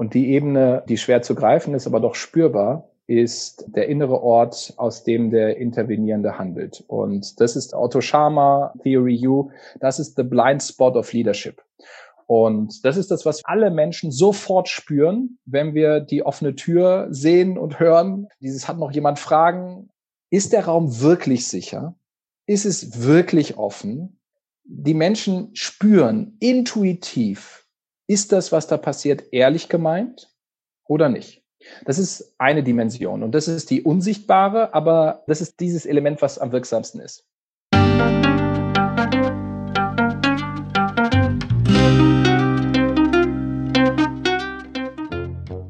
Und die Ebene, die schwer zu greifen ist, aber doch spürbar, ist der innere Ort, aus dem der Intervenierende handelt. Und das ist Otto Schama, Theory U, das ist the blind spot of leadership. Und das ist das, was alle Menschen sofort spüren, wenn wir die offene Tür sehen und hören. Dieses hat noch jemand Fragen. Ist der Raum wirklich sicher? Ist es wirklich offen? Die Menschen spüren intuitiv, ist das, was da passiert, ehrlich gemeint oder nicht? Das ist eine Dimension und das ist die unsichtbare, aber das ist dieses Element, was am wirksamsten ist.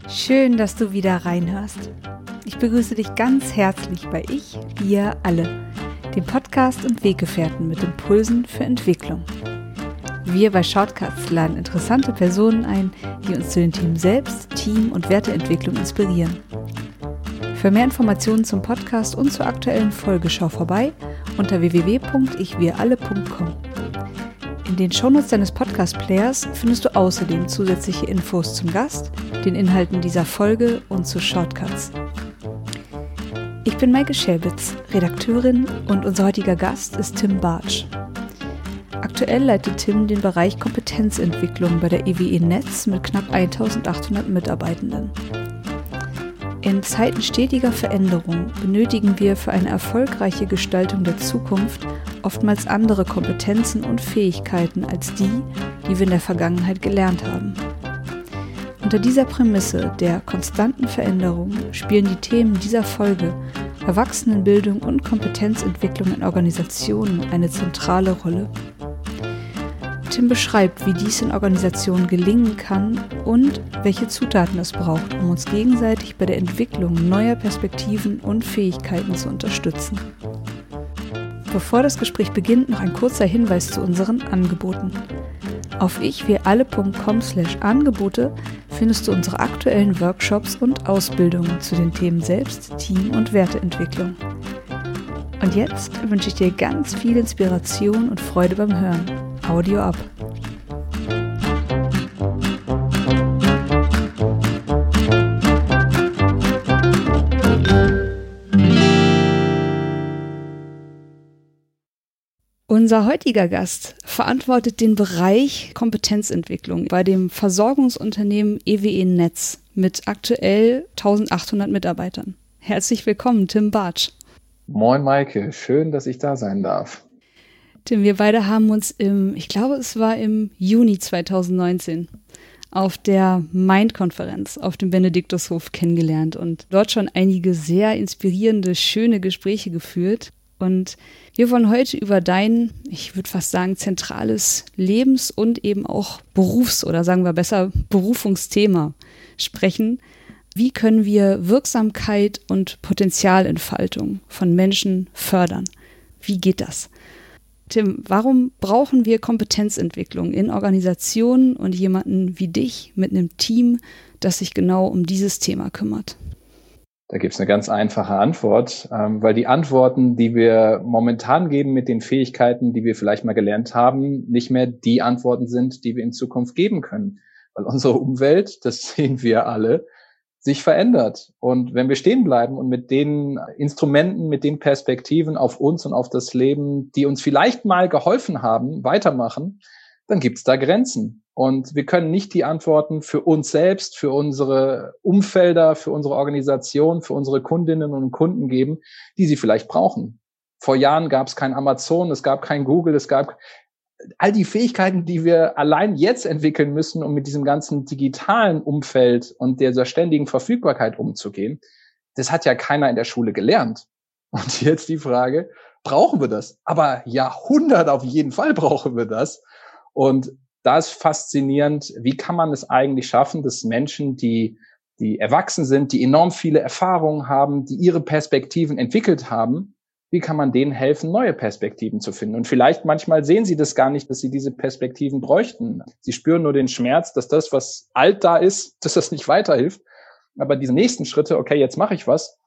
Schön, dass du wieder reinhörst. Ich begrüße dich ganz herzlich bei Ich, Wir alle, dem Podcast und Weggefährten mit Impulsen für Entwicklung. Wir bei Shortcuts laden interessante Personen ein, die uns zu den Themen Selbst, Team und Werteentwicklung inspirieren. Für mehr Informationen zum Podcast und zur aktuellen Folge schau vorbei unter www.ichwiralle.com. In den Shownotes deines Podcast-Players findest du außerdem zusätzliche Infos zum Gast, den Inhalten dieser Folge und zu Shortcuts. Ich bin Maike Schelbitz, Redakteurin und unser heutiger Gast ist Tim Bartsch. Aktuell leitet Tim den Bereich Kompetenzentwicklung bei der EWE Netz mit knapp 1800 Mitarbeitenden. In Zeiten stetiger Veränderung benötigen wir für eine erfolgreiche Gestaltung der Zukunft oftmals andere Kompetenzen und Fähigkeiten als die, die wir in der Vergangenheit gelernt haben. Unter dieser Prämisse der konstanten Veränderung spielen die Themen dieser Folge Erwachsenenbildung und Kompetenzentwicklung in Organisationen eine zentrale Rolle. Tim beschreibt, wie dies in Organisationen gelingen kann und welche Zutaten es braucht, um uns gegenseitig bei der Entwicklung neuer Perspektiven und Fähigkeiten zu unterstützen. Bevor das Gespräch beginnt, noch ein kurzer Hinweis zu unseren Angeboten. Auf ichwiralle.com slash Angebote findest du unsere aktuellen Workshops und Ausbildungen zu den Themen Selbst, Team und Werteentwicklung. Und jetzt wünsche ich dir ganz viel Inspiration und Freude beim Hören. Audio ab. Unser heutiger Gast verantwortet den Bereich Kompetenzentwicklung bei dem Versorgungsunternehmen EWE Netz mit aktuell 1800 Mitarbeitern. Herzlich willkommen, Tim Bartsch. Moin, Maike. Schön, dass ich da sein darf. Tim, wir beide haben uns im, ich glaube, es war im Juni 2019 auf der Mind-Konferenz auf dem Benediktushof kennengelernt und dort schon einige sehr inspirierende, schöne Gespräche geführt. Und wir wollen heute über dein, ich würde fast sagen, zentrales Lebens- und eben auch Berufs- oder sagen wir besser Berufungsthema sprechen. Wie können wir Wirksamkeit und Potenzialentfaltung von Menschen fördern? Wie geht das? Tim, warum brauchen wir Kompetenzentwicklung in Organisationen und jemanden wie dich mit einem Team, das sich genau um dieses Thema kümmert? Da gibt es eine ganz einfache Antwort, ähm, weil die Antworten, die wir momentan geben mit den Fähigkeiten, die wir vielleicht mal gelernt haben, nicht mehr die Antworten sind, die wir in Zukunft geben können. Weil unsere Umwelt, das sehen wir alle, sich verändert. Und wenn wir stehen bleiben und mit den Instrumenten, mit den Perspektiven auf uns und auf das Leben, die uns vielleicht mal geholfen haben, weitermachen, dann gibt es da Grenzen. Und wir können nicht die Antworten für uns selbst, für unsere Umfelder, für unsere Organisation, für unsere Kundinnen und Kunden geben, die sie vielleicht brauchen. Vor Jahren gab es kein Amazon, es gab kein Google, es gab all die Fähigkeiten, die wir allein jetzt entwickeln müssen, um mit diesem ganzen digitalen Umfeld und dieser ständigen Verfügbarkeit umzugehen. Das hat ja keiner in der Schule gelernt. Und jetzt die Frage, brauchen wir das? Aber Jahrhundert auf jeden Fall brauchen wir das. Und da ist faszinierend, wie kann man es eigentlich schaffen, dass Menschen, die, die erwachsen sind, die enorm viele Erfahrungen haben, die ihre Perspektiven entwickelt haben, wie kann man denen helfen, neue Perspektiven zu finden? Und vielleicht manchmal sehen sie das gar nicht, dass sie diese Perspektiven bräuchten. Sie spüren nur den Schmerz, dass das, was alt da ist, dass das nicht weiterhilft. Aber diese nächsten Schritte, okay, jetzt mache ich was,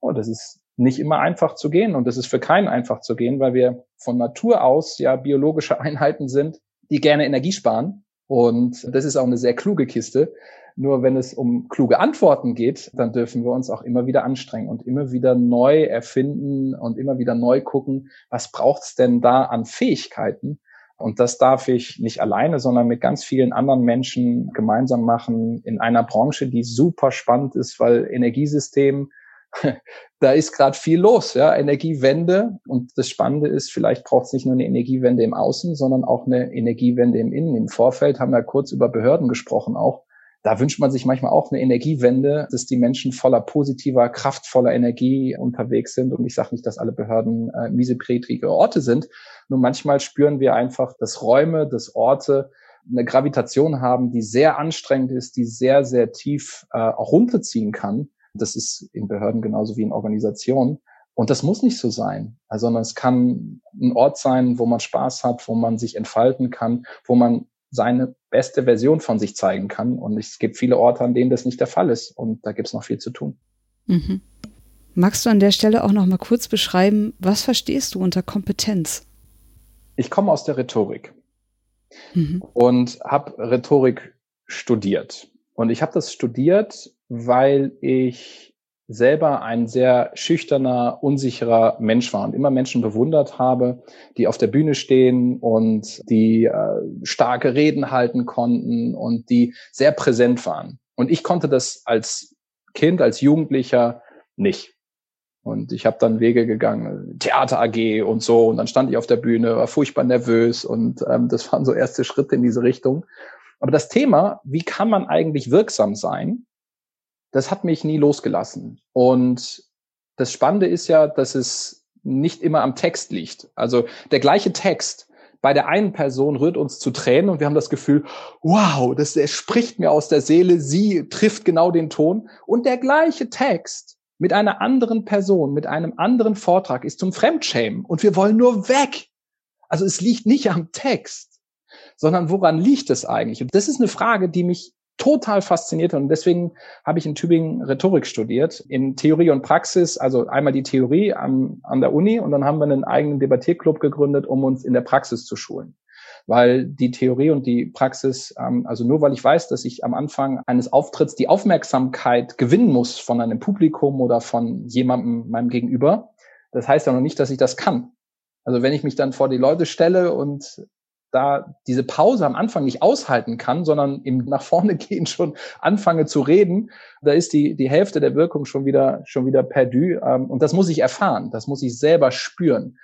oh, das ist nicht immer einfach zu gehen und das ist für keinen einfach zu gehen, weil wir von Natur aus ja biologische Einheiten sind, die gerne Energie sparen. Und das ist auch eine sehr kluge Kiste. Nur wenn es um kluge Antworten geht, dann dürfen wir uns auch immer wieder anstrengen und immer wieder neu erfinden und immer wieder neu gucken, was braucht's denn da an Fähigkeiten? Und das darf ich nicht alleine, sondern mit ganz vielen anderen Menschen gemeinsam machen in einer Branche, die super spannend ist, weil Energiesystem, da ist gerade viel los, ja, Energiewende. Und das Spannende ist, vielleicht braucht es nicht nur eine Energiewende im Außen, sondern auch eine Energiewende im Innen. Im Vorfeld haben wir kurz über Behörden gesprochen auch da wünscht man sich manchmal auch eine Energiewende, dass die Menschen voller positiver, kraftvoller Energie unterwegs sind. Und ich sage nicht, dass alle Behörden äh, mieseprätrige Orte sind. Nur manchmal spüren wir einfach, dass Räume, dass Orte eine Gravitation haben, die sehr anstrengend ist, die sehr, sehr tief äh, auch runterziehen kann. Das ist in Behörden genauso wie in Organisationen. Und das muss nicht so sein, sondern es kann ein Ort sein, wo man Spaß hat, wo man sich entfalten kann, wo man seine beste Version von sich zeigen kann. Und es gibt viele Orte, an denen das nicht der Fall ist. Und da gibt es noch viel zu tun. Mhm. Magst du an der Stelle auch noch mal kurz beschreiben, was verstehst du unter Kompetenz? Ich komme aus der Rhetorik mhm. und habe Rhetorik studiert. Und ich habe das studiert, weil ich selber ein sehr schüchterner, unsicherer Mensch war und immer Menschen bewundert habe, die auf der Bühne stehen und die äh, starke Reden halten konnten und die sehr präsent waren. Und ich konnte das als Kind, als Jugendlicher nicht. Und ich habe dann Wege gegangen, Theater AG und so. Und dann stand ich auf der Bühne, war furchtbar nervös und ähm, das waren so erste Schritte in diese Richtung. Aber das Thema, wie kann man eigentlich wirksam sein, das hat mich nie losgelassen. Und das Spannende ist ja, dass es nicht immer am Text liegt. Also der gleiche Text bei der einen Person rührt uns zu Tränen und wir haben das Gefühl, wow, das spricht mir aus der Seele, sie trifft genau den Ton. Und der gleiche Text mit einer anderen Person, mit einem anderen Vortrag ist zum Fremdschämen und wir wollen nur weg. Also es liegt nicht am Text, sondern woran liegt es eigentlich? Und das ist eine Frage, die mich total fasziniert und deswegen habe ich in Tübingen Rhetorik studiert, in Theorie und Praxis, also einmal die Theorie am, an der Uni und dann haben wir einen eigenen Debattierclub gegründet, um uns in der Praxis zu schulen. Weil die Theorie und die Praxis, ähm, also nur weil ich weiß, dass ich am Anfang eines Auftritts die Aufmerksamkeit gewinnen muss von einem Publikum oder von jemandem, meinem Gegenüber, das heißt ja noch nicht, dass ich das kann. Also wenn ich mich dann vor die Leute stelle und da diese Pause am Anfang nicht aushalten kann, sondern im nach vorne gehen schon anfange zu reden, da ist die, die Hälfte der Wirkung schon wieder, schon wieder perdu. Ähm, und das muss ich erfahren, das muss ich selber spüren.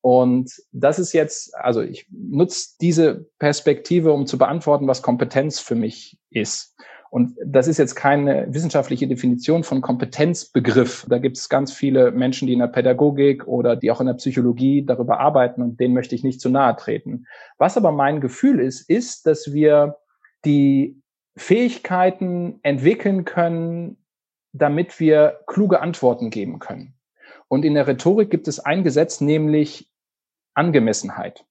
Und das ist jetzt, also ich nutze diese Perspektive, um zu beantworten, was Kompetenz für mich ist. Und das ist jetzt keine wissenschaftliche Definition von Kompetenzbegriff. Da gibt es ganz viele Menschen, die in der Pädagogik oder die auch in der Psychologie darüber arbeiten und denen möchte ich nicht zu nahe treten. Was aber mein Gefühl ist, ist, dass wir die Fähigkeiten entwickeln können, damit wir kluge Antworten geben können. Und in der Rhetorik gibt es ein Gesetz, nämlich Angemessenheit.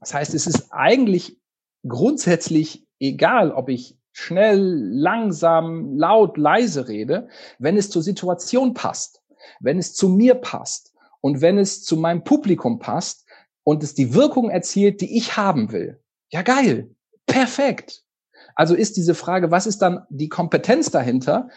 Das heißt, es ist eigentlich grundsätzlich egal, ob ich schnell, langsam, laut, leise rede, wenn es zur Situation passt, wenn es zu mir passt und wenn es zu meinem Publikum passt und es die Wirkung erzielt, die ich haben will. Ja, geil. Perfekt. Also ist diese Frage, was ist dann die Kompetenz dahinter?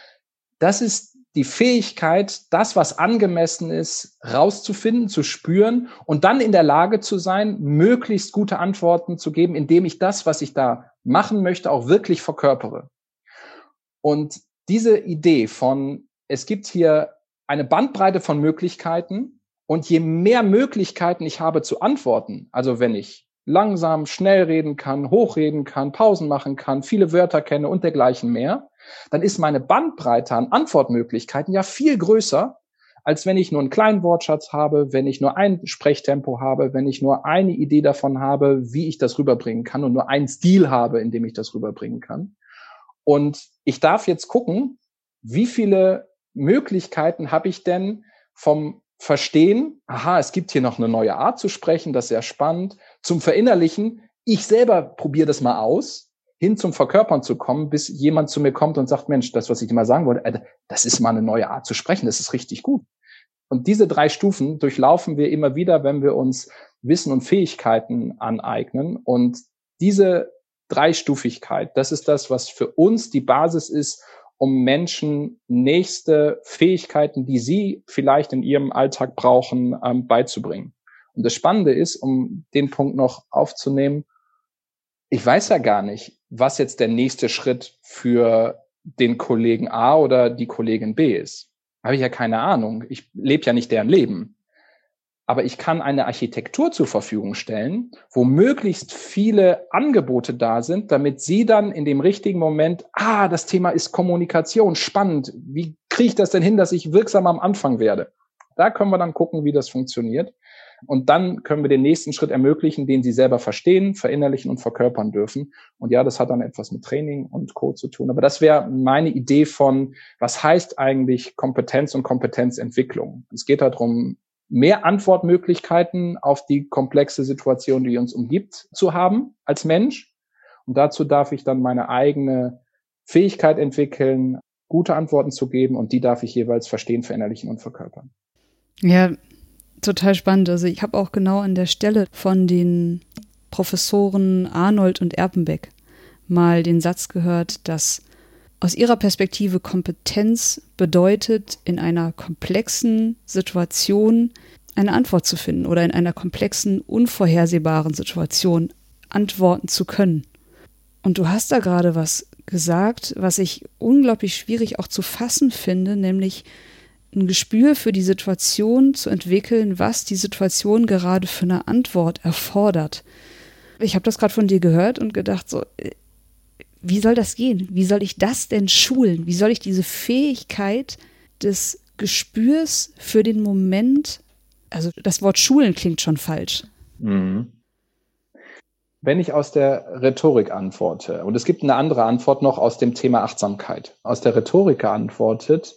Das ist die Fähigkeit, das, was angemessen ist, rauszufinden, zu spüren und dann in der Lage zu sein, möglichst gute Antworten zu geben, indem ich das, was ich da machen möchte, auch wirklich verkörpere. Und diese Idee von, es gibt hier eine Bandbreite von Möglichkeiten und je mehr Möglichkeiten ich habe zu antworten, also wenn ich langsam, schnell reden kann, hochreden kann, Pausen machen kann, viele Wörter kenne und dergleichen mehr, dann ist meine Bandbreite an Antwortmöglichkeiten ja viel größer, als wenn ich nur einen kleinen Wortschatz habe, wenn ich nur ein Sprechtempo habe, wenn ich nur eine Idee davon habe, wie ich das rüberbringen kann und nur einen Stil habe, in dem ich das rüberbringen kann. Und ich darf jetzt gucken, wie viele Möglichkeiten habe ich denn vom Verstehen, aha, es gibt hier noch eine neue Art zu sprechen, das ist sehr spannend, zum Verinnerlichen, ich selber probiere das mal aus, hin zum Verkörpern zu kommen, bis jemand zu mir kommt und sagt, Mensch, das, was ich dir mal sagen wollte, das ist mal eine neue Art zu sprechen, das ist richtig gut. Und diese drei Stufen durchlaufen wir immer wieder, wenn wir uns Wissen und Fähigkeiten aneignen. Und diese Dreistufigkeit, das ist das, was für uns die Basis ist, um Menschen nächste Fähigkeiten, die sie vielleicht in ihrem Alltag brauchen, ähm, beizubringen. Und das Spannende ist, um den Punkt noch aufzunehmen, ich weiß ja gar nicht, was jetzt der nächste Schritt für den Kollegen A oder die Kollegin B ist. Habe ich ja keine Ahnung. Ich lebe ja nicht deren Leben aber ich kann eine Architektur zur Verfügung stellen, wo möglichst viele Angebote da sind, damit Sie dann in dem richtigen Moment, ah, das Thema ist Kommunikation, spannend, wie kriege ich das denn hin, dass ich wirksam am Anfang werde? Da können wir dann gucken, wie das funktioniert. Und dann können wir den nächsten Schritt ermöglichen, den Sie selber verstehen, verinnerlichen und verkörpern dürfen. Und ja, das hat dann etwas mit Training und Code zu tun. Aber das wäre meine Idee von, was heißt eigentlich Kompetenz und Kompetenzentwicklung? Es geht darum, mehr Antwortmöglichkeiten auf die komplexe Situation, die uns umgibt, zu haben als Mensch. Und dazu darf ich dann meine eigene Fähigkeit entwickeln, gute Antworten zu geben und die darf ich jeweils verstehen, verinnerlichen und verkörpern. Ja, total spannend. Also ich habe auch genau an der Stelle von den Professoren Arnold und Erpenbeck mal den Satz gehört, dass aus ihrer Perspektive Kompetenz bedeutet, in einer komplexen Situation eine Antwort zu finden oder in einer komplexen, unvorhersehbaren Situation antworten zu können. Und du hast da gerade was gesagt, was ich unglaublich schwierig auch zu fassen finde, nämlich ein Gespür für die Situation zu entwickeln, was die Situation gerade für eine Antwort erfordert. Ich habe das gerade von dir gehört und gedacht, so, wie soll das gehen? Wie soll ich das denn schulen? Wie soll ich diese Fähigkeit des Gespürs für den Moment, also das Wort schulen klingt schon falsch. Mhm. Wenn ich aus der Rhetorik antworte, und es gibt eine andere Antwort noch aus dem Thema Achtsamkeit, aus der Rhetorik geantwortet,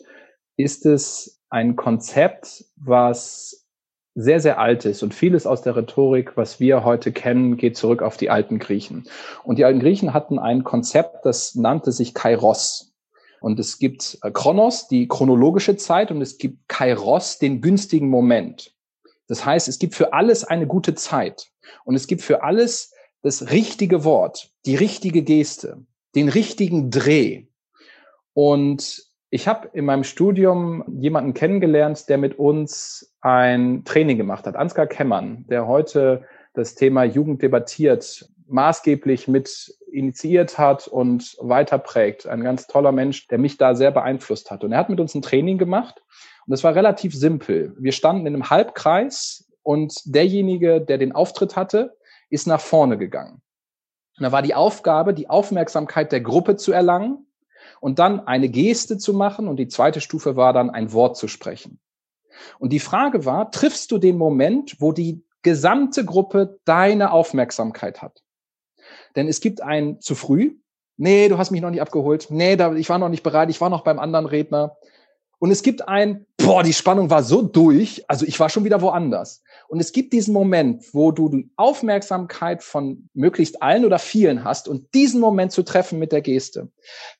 ist es ein Konzept, was sehr, sehr alt ist und vieles aus der Rhetorik, was wir heute kennen, geht zurück auf die alten Griechen. Und die alten Griechen hatten ein Konzept, das nannte sich Kairos. Und es gibt äh, Chronos, die chronologische Zeit, und es gibt Kairos, den günstigen Moment. Das heißt, es gibt für alles eine gute Zeit. Und es gibt für alles das richtige Wort, die richtige Geste, den richtigen Dreh. Und ich habe in meinem Studium jemanden kennengelernt, der mit uns ein Training gemacht hat, Ansgar Kemmern, der heute das Thema Jugend debattiert, maßgeblich mit initiiert hat und weiterprägt. Ein ganz toller Mensch, der mich da sehr beeinflusst hat. Und er hat mit uns ein Training gemacht und es war relativ simpel. Wir standen in einem Halbkreis und derjenige, der den Auftritt hatte, ist nach vorne gegangen. Und da war die Aufgabe, die Aufmerksamkeit der Gruppe zu erlangen und dann eine Geste zu machen und die zweite Stufe war dann ein Wort zu sprechen. Und die Frage war, triffst du den Moment, wo die gesamte Gruppe deine Aufmerksamkeit hat? Denn es gibt ein zu früh, nee, du hast mich noch nicht abgeholt, nee, ich war noch nicht bereit, ich war noch beim anderen Redner. Und es gibt ein, boah, die Spannung war so durch, also ich war schon wieder woanders. Und es gibt diesen Moment, wo du die Aufmerksamkeit von möglichst allen oder vielen hast und diesen Moment zu treffen mit der Geste.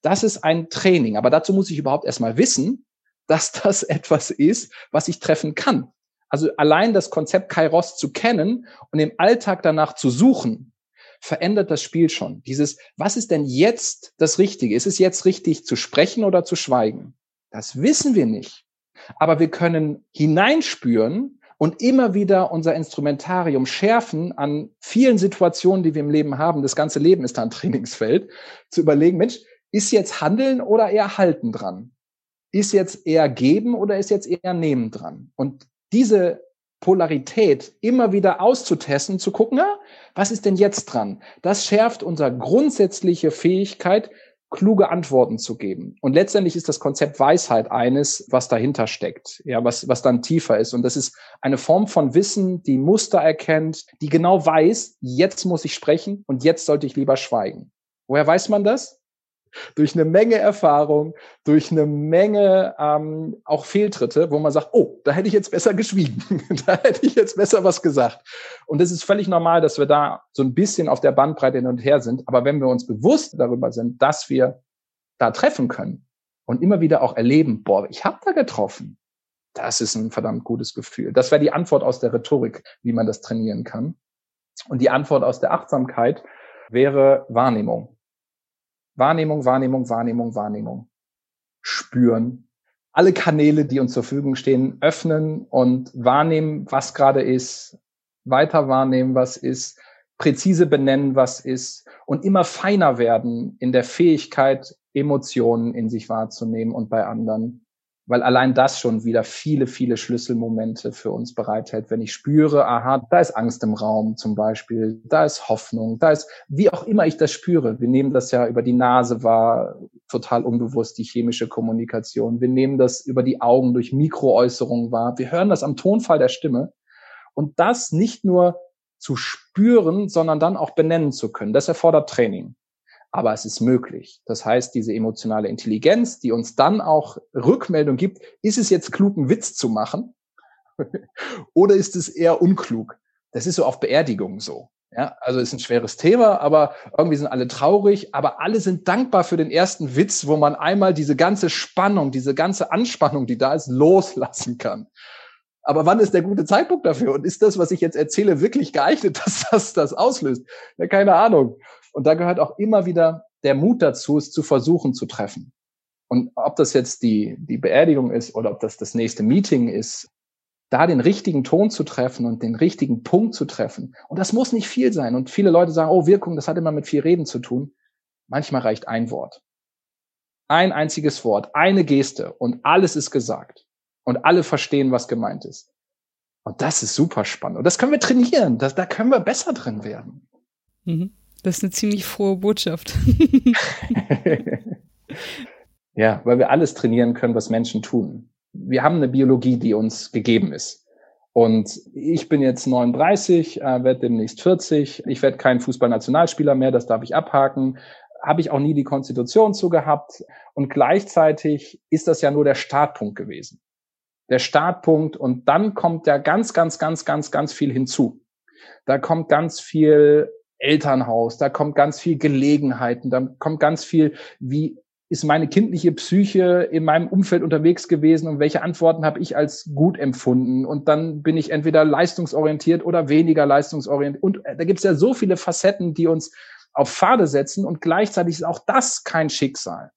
Das ist ein Training. Aber dazu muss ich überhaupt erstmal wissen, dass das etwas ist, was ich treffen kann. Also allein das Konzept Kairos zu kennen und im Alltag danach zu suchen, verändert das Spiel schon. Dieses, was ist denn jetzt das Richtige? Ist es jetzt richtig zu sprechen oder zu schweigen? Das wissen wir nicht. Aber wir können hineinspüren, und immer wieder unser Instrumentarium schärfen an vielen Situationen, die wir im Leben haben. Das ganze Leben ist da ein Trainingsfeld, zu überlegen, Mensch, ist jetzt Handeln oder eher Halten dran? Ist jetzt eher Geben oder ist jetzt eher Nehmen dran? Und diese Polarität immer wieder auszutesten, zu gucken, na, was ist denn jetzt dran? Das schärft unsere grundsätzliche Fähigkeit, kluge Antworten zu geben. Und letztendlich ist das Konzept Weisheit eines, was dahinter steckt, ja, was, was dann tiefer ist. Und das ist eine Form von Wissen, die Muster erkennt, die genau weiß, jetzt muss ich sprechen und jetzt sollte ich lieber schweigen. Woher weiß man das? Durch eine Menge Erfahrung, durch eine Menge ähm, auch Fehltritte, wo man sagt, oh, da hätte ich jetzt besser geschwiegen, da hätte ich jetzt besser was gesagt. Und es ist völlig normal, dass wir da so ein bisschen auf der Bandbreite hin und her sind. Aber wenn wir uns bewusst darüber sind, dass wir da treffen können und immer wieder auch erleben, boah, ich habe da getroffen, das ist ein verdammt gutes Gefühl. Das wäre die Antwort aus der Rhetorik, wie man das trainieren kann. Und die Antwort aus der Achtsamkeit, wäre Wahrnehmung. Wahrnehmung, Wahrnehmung, Wahrnehmung, Wahrnehmung. Spüren. Alle Kanäle, die uns zur Verfügung stehen, öffnen und wahrnehmen, was gerade ist, weiter wahrnehmen, was ist, präzise benennen, was ist und immer feiner werden in der Fähigkeit, Emotionen in sich wahrzunehmen und bei anderen weil allein das schon wieder viele, viele Schlüsselmomente für uns bereithält. Wenn ich spüre, aha, da ist Angst im Raum zum Beispiel, da ist Hoffnung, da ist, wie auch immer ich das spüre. Wir nehmen das ja über die Nase wahr, total unbewusst, die chemische Kommunikation. Wir nehmen das über die Augen durch Mikroäußerungen wahr. Wir hören das am Tonfall der Stimme. Und das nicht nur zu spüren, sondern dann auch benennen zu können. Das erfordert Training aber es ist möglich. Das heißt, diese emotionale Intelligenz, die uns dann auch Rückmeldung gibt, ist es jetzt klug, einen Witz zu machen oder ist es eher unklug? Das ist so auf Beerdigungen so. Ja, also ist ein schweres Thema, aber irgendwie sind alle traurig, aber alle sind dankbar für den ersten Witz, wo man einmal diese ganze Spannung, diese ganze Anspannung, die da ist, loslassen kann. Aber wann ist der gute Zeitpunkt dafür? Und ist das, was ich jetzt erzähle, wirklich geeignet, dass das das auslöst? Ja, keine Ahnung. Und da gehört auch immer wieder der Mut dazu, es zu versuchen zu treffen. Und ob das jetzt die, die Beerdigung ist oder ob das das nächste Meeting ist, da den richtigen Ton zu treffen und den richtigen Punkt zu treffen. Und das muss nicht viel sein. Und viele Leute sagen, oh, Wirkung, das hat immer mit viel Reden zu tun. Manchmal reicht ein Wort. Ein einziges Wort, eine Geste und alles ist gesagt. Und alle verstehen, was gemeint ist. Und das ist super spannend. Und das können wir trainieren. Das, da können wir besser drin werden. Mhm. Das ist eine ziemlich frohe Botschaft. ja, weil wir alles trainieren können, was Menschen tun. Wir haben eine Biologie, die uns gegeben ist. Und ich bin jetzt 39, äh, werde demnächst 40. Ich werde kein Fußballnationalspieler mehr, das darf ich abhaken. Habe ich auch nie die Konstitution zu gehabt. Und gleichzeitig ist das ja nur der Startpunkt gewesen. Der Startpunkt und dann kommt ja ganz, ganz, ganz, ganz, ganz viel hinzu. Da kommt ganz viel Elternhaus, da kommt ganz viel Gelegenheiten, da kommt ganz viel, wie ist meine kindliche Psyche in meinem Umfeld unterwegs gewesen und welche Antworten habe ich als gut empfunden? Und dann bin ich entweder leistungsorientiert oder weniger leistungsorientiert. Und äh, da gibt es ja so viele Facetten, die uns auf Pfade setzen und gleichzeitig ist auch das kein Schicksal.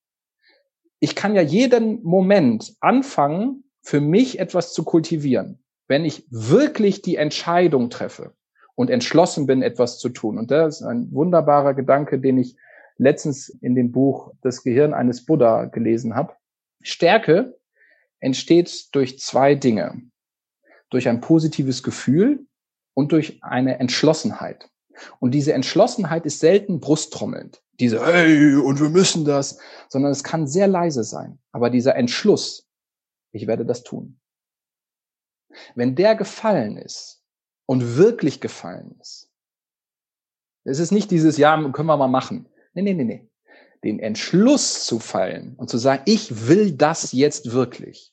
Ich kann ja jeden Moment anfangen, für mich etwas zu kultivieren, wenn ich wirklich die Entscheidung treffe und entschlossen bin, etwas zu tun. Und das ist ein wunderbarer Gedanke, den ich letztens in dem Buch Das Gehirn eines Buddha gelesen habe. Stärke entsteht durch zwei Dinge. Durch ein positives Gefühl und durch eine Entschlossenheit. Und diese Entschlossenheit ist selten brusttrommelnd. Diese, hey, und wir müssen das, sondern es kann sehr leise sein. Aber dieser Entschluss, ich werde das tun. Wenn der gefallen ist, und wirklich gefallen ist. Es ist nicht dieses, ja, können wir mal machen. Nee, nee, nee, nee. Den Entschluss zu fallen und zu sagen, ich will das jetzt wirklich.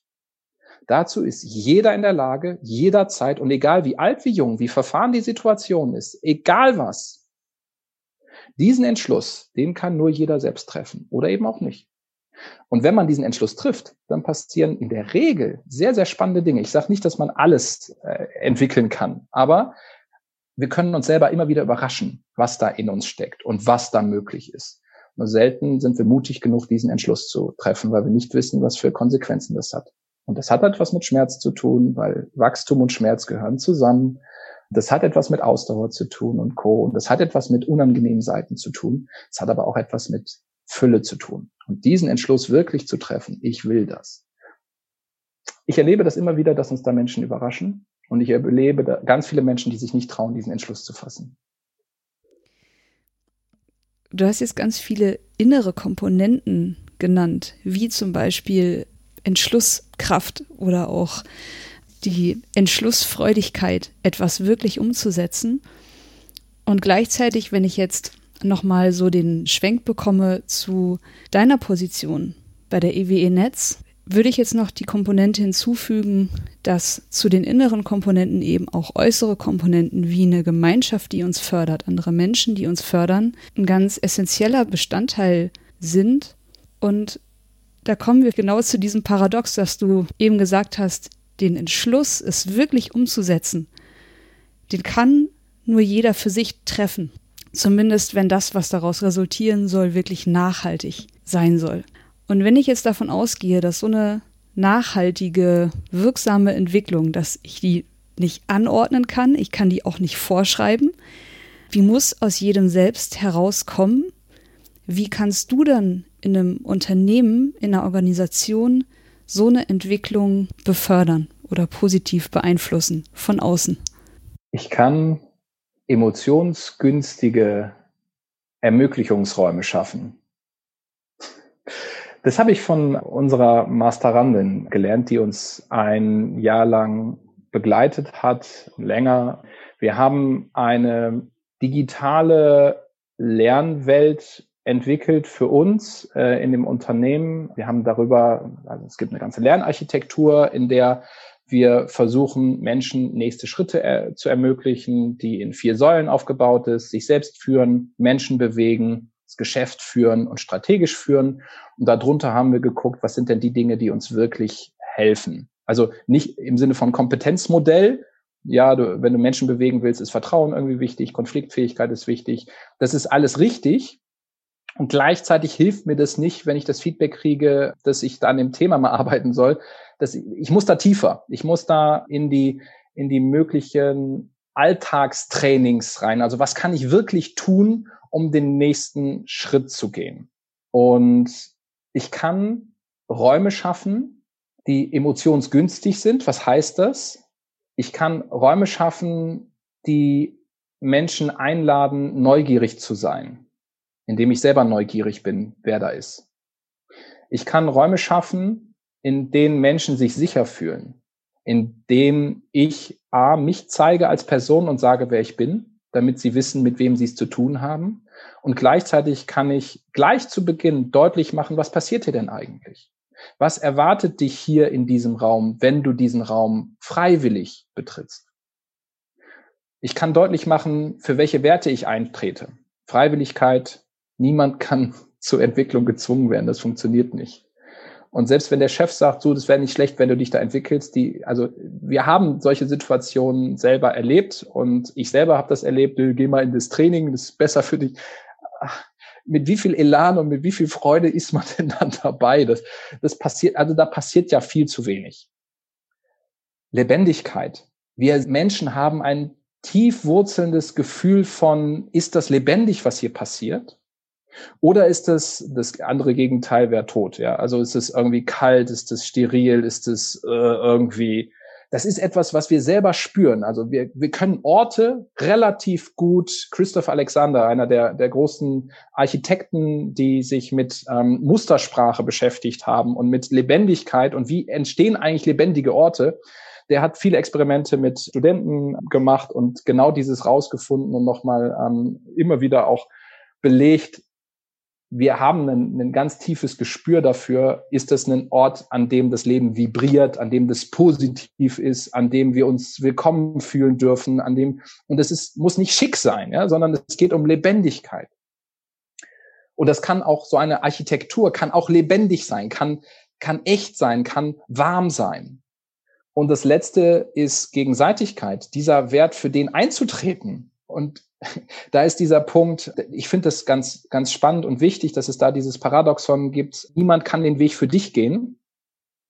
Dazu ist jeder in der Lage, jederzeit und egal wie alt, wie jung, wie verfahren die Situation ist, egal was. Diesen Entschluss, den kann nur jeder selbst treffen oder eben auch nicht. Und wenn man diesen Entschluss trifft, dann passieren in der Regel sehr, sehr spannende Dinge. Ich sage nicht, dass man alles äh, entwickeln kann, aber wir können uns selber immer wieder überraschen, was da in uns steckt und was da möglich ist. Nur selten sind wir mutig genug, diesen Entschluss zu treffen, weil wir nicht wissen, was für Konsequenzen das hat. Und das hat etwas mit Schmerz zu tun, weil Wachstum und Schmerz gehören zusammen. Das hat etwas mit Ausdauer zu tun und Co. Und das hat etwas mit unangenehmen Seiten zu tun. Es hat aber auch etwas mit Fülle zu tun. Und diesen Entschluss wirklich zu treffen, ich will das. Ich erlebe das immer wieder, dass uns da Menschen überraschen. Und ich erlebe da ganz viele Menschen, die sich nicht trauen, diesen Entschluss zu fassen. Du hast jetzt ganz viele innere Komponenten genannt, wie zum Beispiel Entschlusskraft oder auch die Entschlussfreudigkeit, etwas wirklich umzusetzen. Und gleichzeitig, wenn ich jetzt nochmal so den Schwenk bekomme zu deiner Position bei der EWE Netz, würde ich jetzt noch die Komponente hinzufügen, dass zu den inneren Komponenten eben auch äußere Komponenten wie eine Gemeinschaft, die uns fördert, andere Menschen, die uns fördern, ein ganz essentieller Bestandteil sind. Und da kommen wir genau zu diesem Paradox, dass du eben gesagt hast, den Entschluss, es wirklich umzusetzen, den kann nur jeder für sich treffen. Zumindest wenn das, was daraus resultieren soll, wirklich nachhaltig sein soll. Und wenn ich jetzt davon ausgehe, dass so eine nachhaltige, wirksame Entwicklung, dass ich die nicht anordnen kann, ich kann die auch nicht vorschreiben, wie muss aus jedem selbst herauskommen? Wie kannst du dann in einem Unternehmen, in einer Organisation so eine Entwicklung befördern oder positiv beeinflussen von außen? Ich kann emotionsgünstige Ermöglichungsräume schaffen. Das habe ich von unserer Masterandin gelernt, die uns ein Jahr lang begleitet hat, länger. Wir haben eine digitale Lernwelt entwickelt für uns äh, in dem Unternehmen. Wir haben darüber, also es gibt eine ganze Lernarchitektur, in der wir versuchen, Menschen nächste Schritte er, zu ermöglichen, die in vier Säulen aufgebaut ist, sich selbst führen, Menschen bewegen, das Geschäft führen und strategisch führen. Und darunter haben wir geguckt, was sind denn die Dinge, die uns wirklich helfen. Also nicht im Sinne von Kompetenzmodell. Ja, du, wenn du Menschen bewegen willst, ist Vertrauen irgendwie wichtig, Konfliktfähigkeit ist wichtig. Das ist alles richtig. Und gleichzeitig hilft mir das nicht, wenn ich das Feedback kriege, dass ich da an dem Thema mal arbeiten soll. Das, ich muss da tiefer. Ich muss da in die, in die möglichen Alltagstrainings rein. Also was kann ich wirklich tun, um den nächsten Schritt zu gehen? Und ich kann Räume schaffen, die emotionsgünstig sind. Was heißt das? Ich kann Räume schaffen, die Menschen einladen, neugierig zu sein indem ich selber neugierig bin, wer da ist. Ich kann Räume schaffen, in denen Menschen sich sicher fühlen, in denen ich A, mich zeige als Person und sage, wer ich bin, damit sie wissen, mit wem sie es zu tun haben. Und gleichzeitig kann ich gleich zu Beginn deutlich machen, was passiert hier denn eigentlich? Was erwartet dich hier in diesem Raum, wenn du diesen Raum freiwillig betrittst? Ich kann deutlich machen, für welche Werte ich eintrete. Freiwilligkeit, niemand kann zur Entwicklung gezwungen werden. Das funktioniert nicht. Und selbst wenn der Chef sagt, so, das wäre nicht schlecht, wenn du dich da entwickelst, die, also wir haben solche Situationen selber erlebt und ich selber habe das erlebt, geh mal in das Training, das ist besser für dich. Mit wie viel Elan und mit wie viel Freude ist man denn dann dabei? Das, das passiert, also da passiert ja viel zu wenig. Lebendigkeit. Wir Menschen haben ein tief wurzelndes Gefühl von, ist das lebendig, was hier passiert? Oder ist das das andere Gegenteil wäre tot? Ja, also ist es irgendwie kalt, ist es steril, ist es äh, irgendwie das ist etwas, was wir selber spüren. Also wir, wir können Orte relativ gut, Christoph Alexander, einer der, der großen Architekten, die sich mit ähm, Mustersprache beschäftigt haben und mit Lebendigkeit und wie entstehen eigentlich lebendige Orte, der hat viele Experimente mit Studenten gemacht und genau dieses rausgefunden und nochmal ähm, immer wieder auch belegt, wir haben ein, ein ganz tiefes Gespür dafür, ist das ein Ort, an dem das Leben vibriert, an dem das positiv ist, an dem wir uns willkommen fühlen dürfen, an dem, und das ist, muss nicht schick sein, ja, sondern es geht um Lebendigkeit. Und das kann auch so eine Architektur, kann auch lebendig sein, kann, kann echt sein, kann warm sein. Und das letzte ist Gegenseitigkeit, dieser Wert für den einzutreten und da ist dieser Punkt, ich finde das ganz, ganz spannend und wichtig, dass es da dieses Paradoxon gibt. Niemand kann den Weg für dich gehen.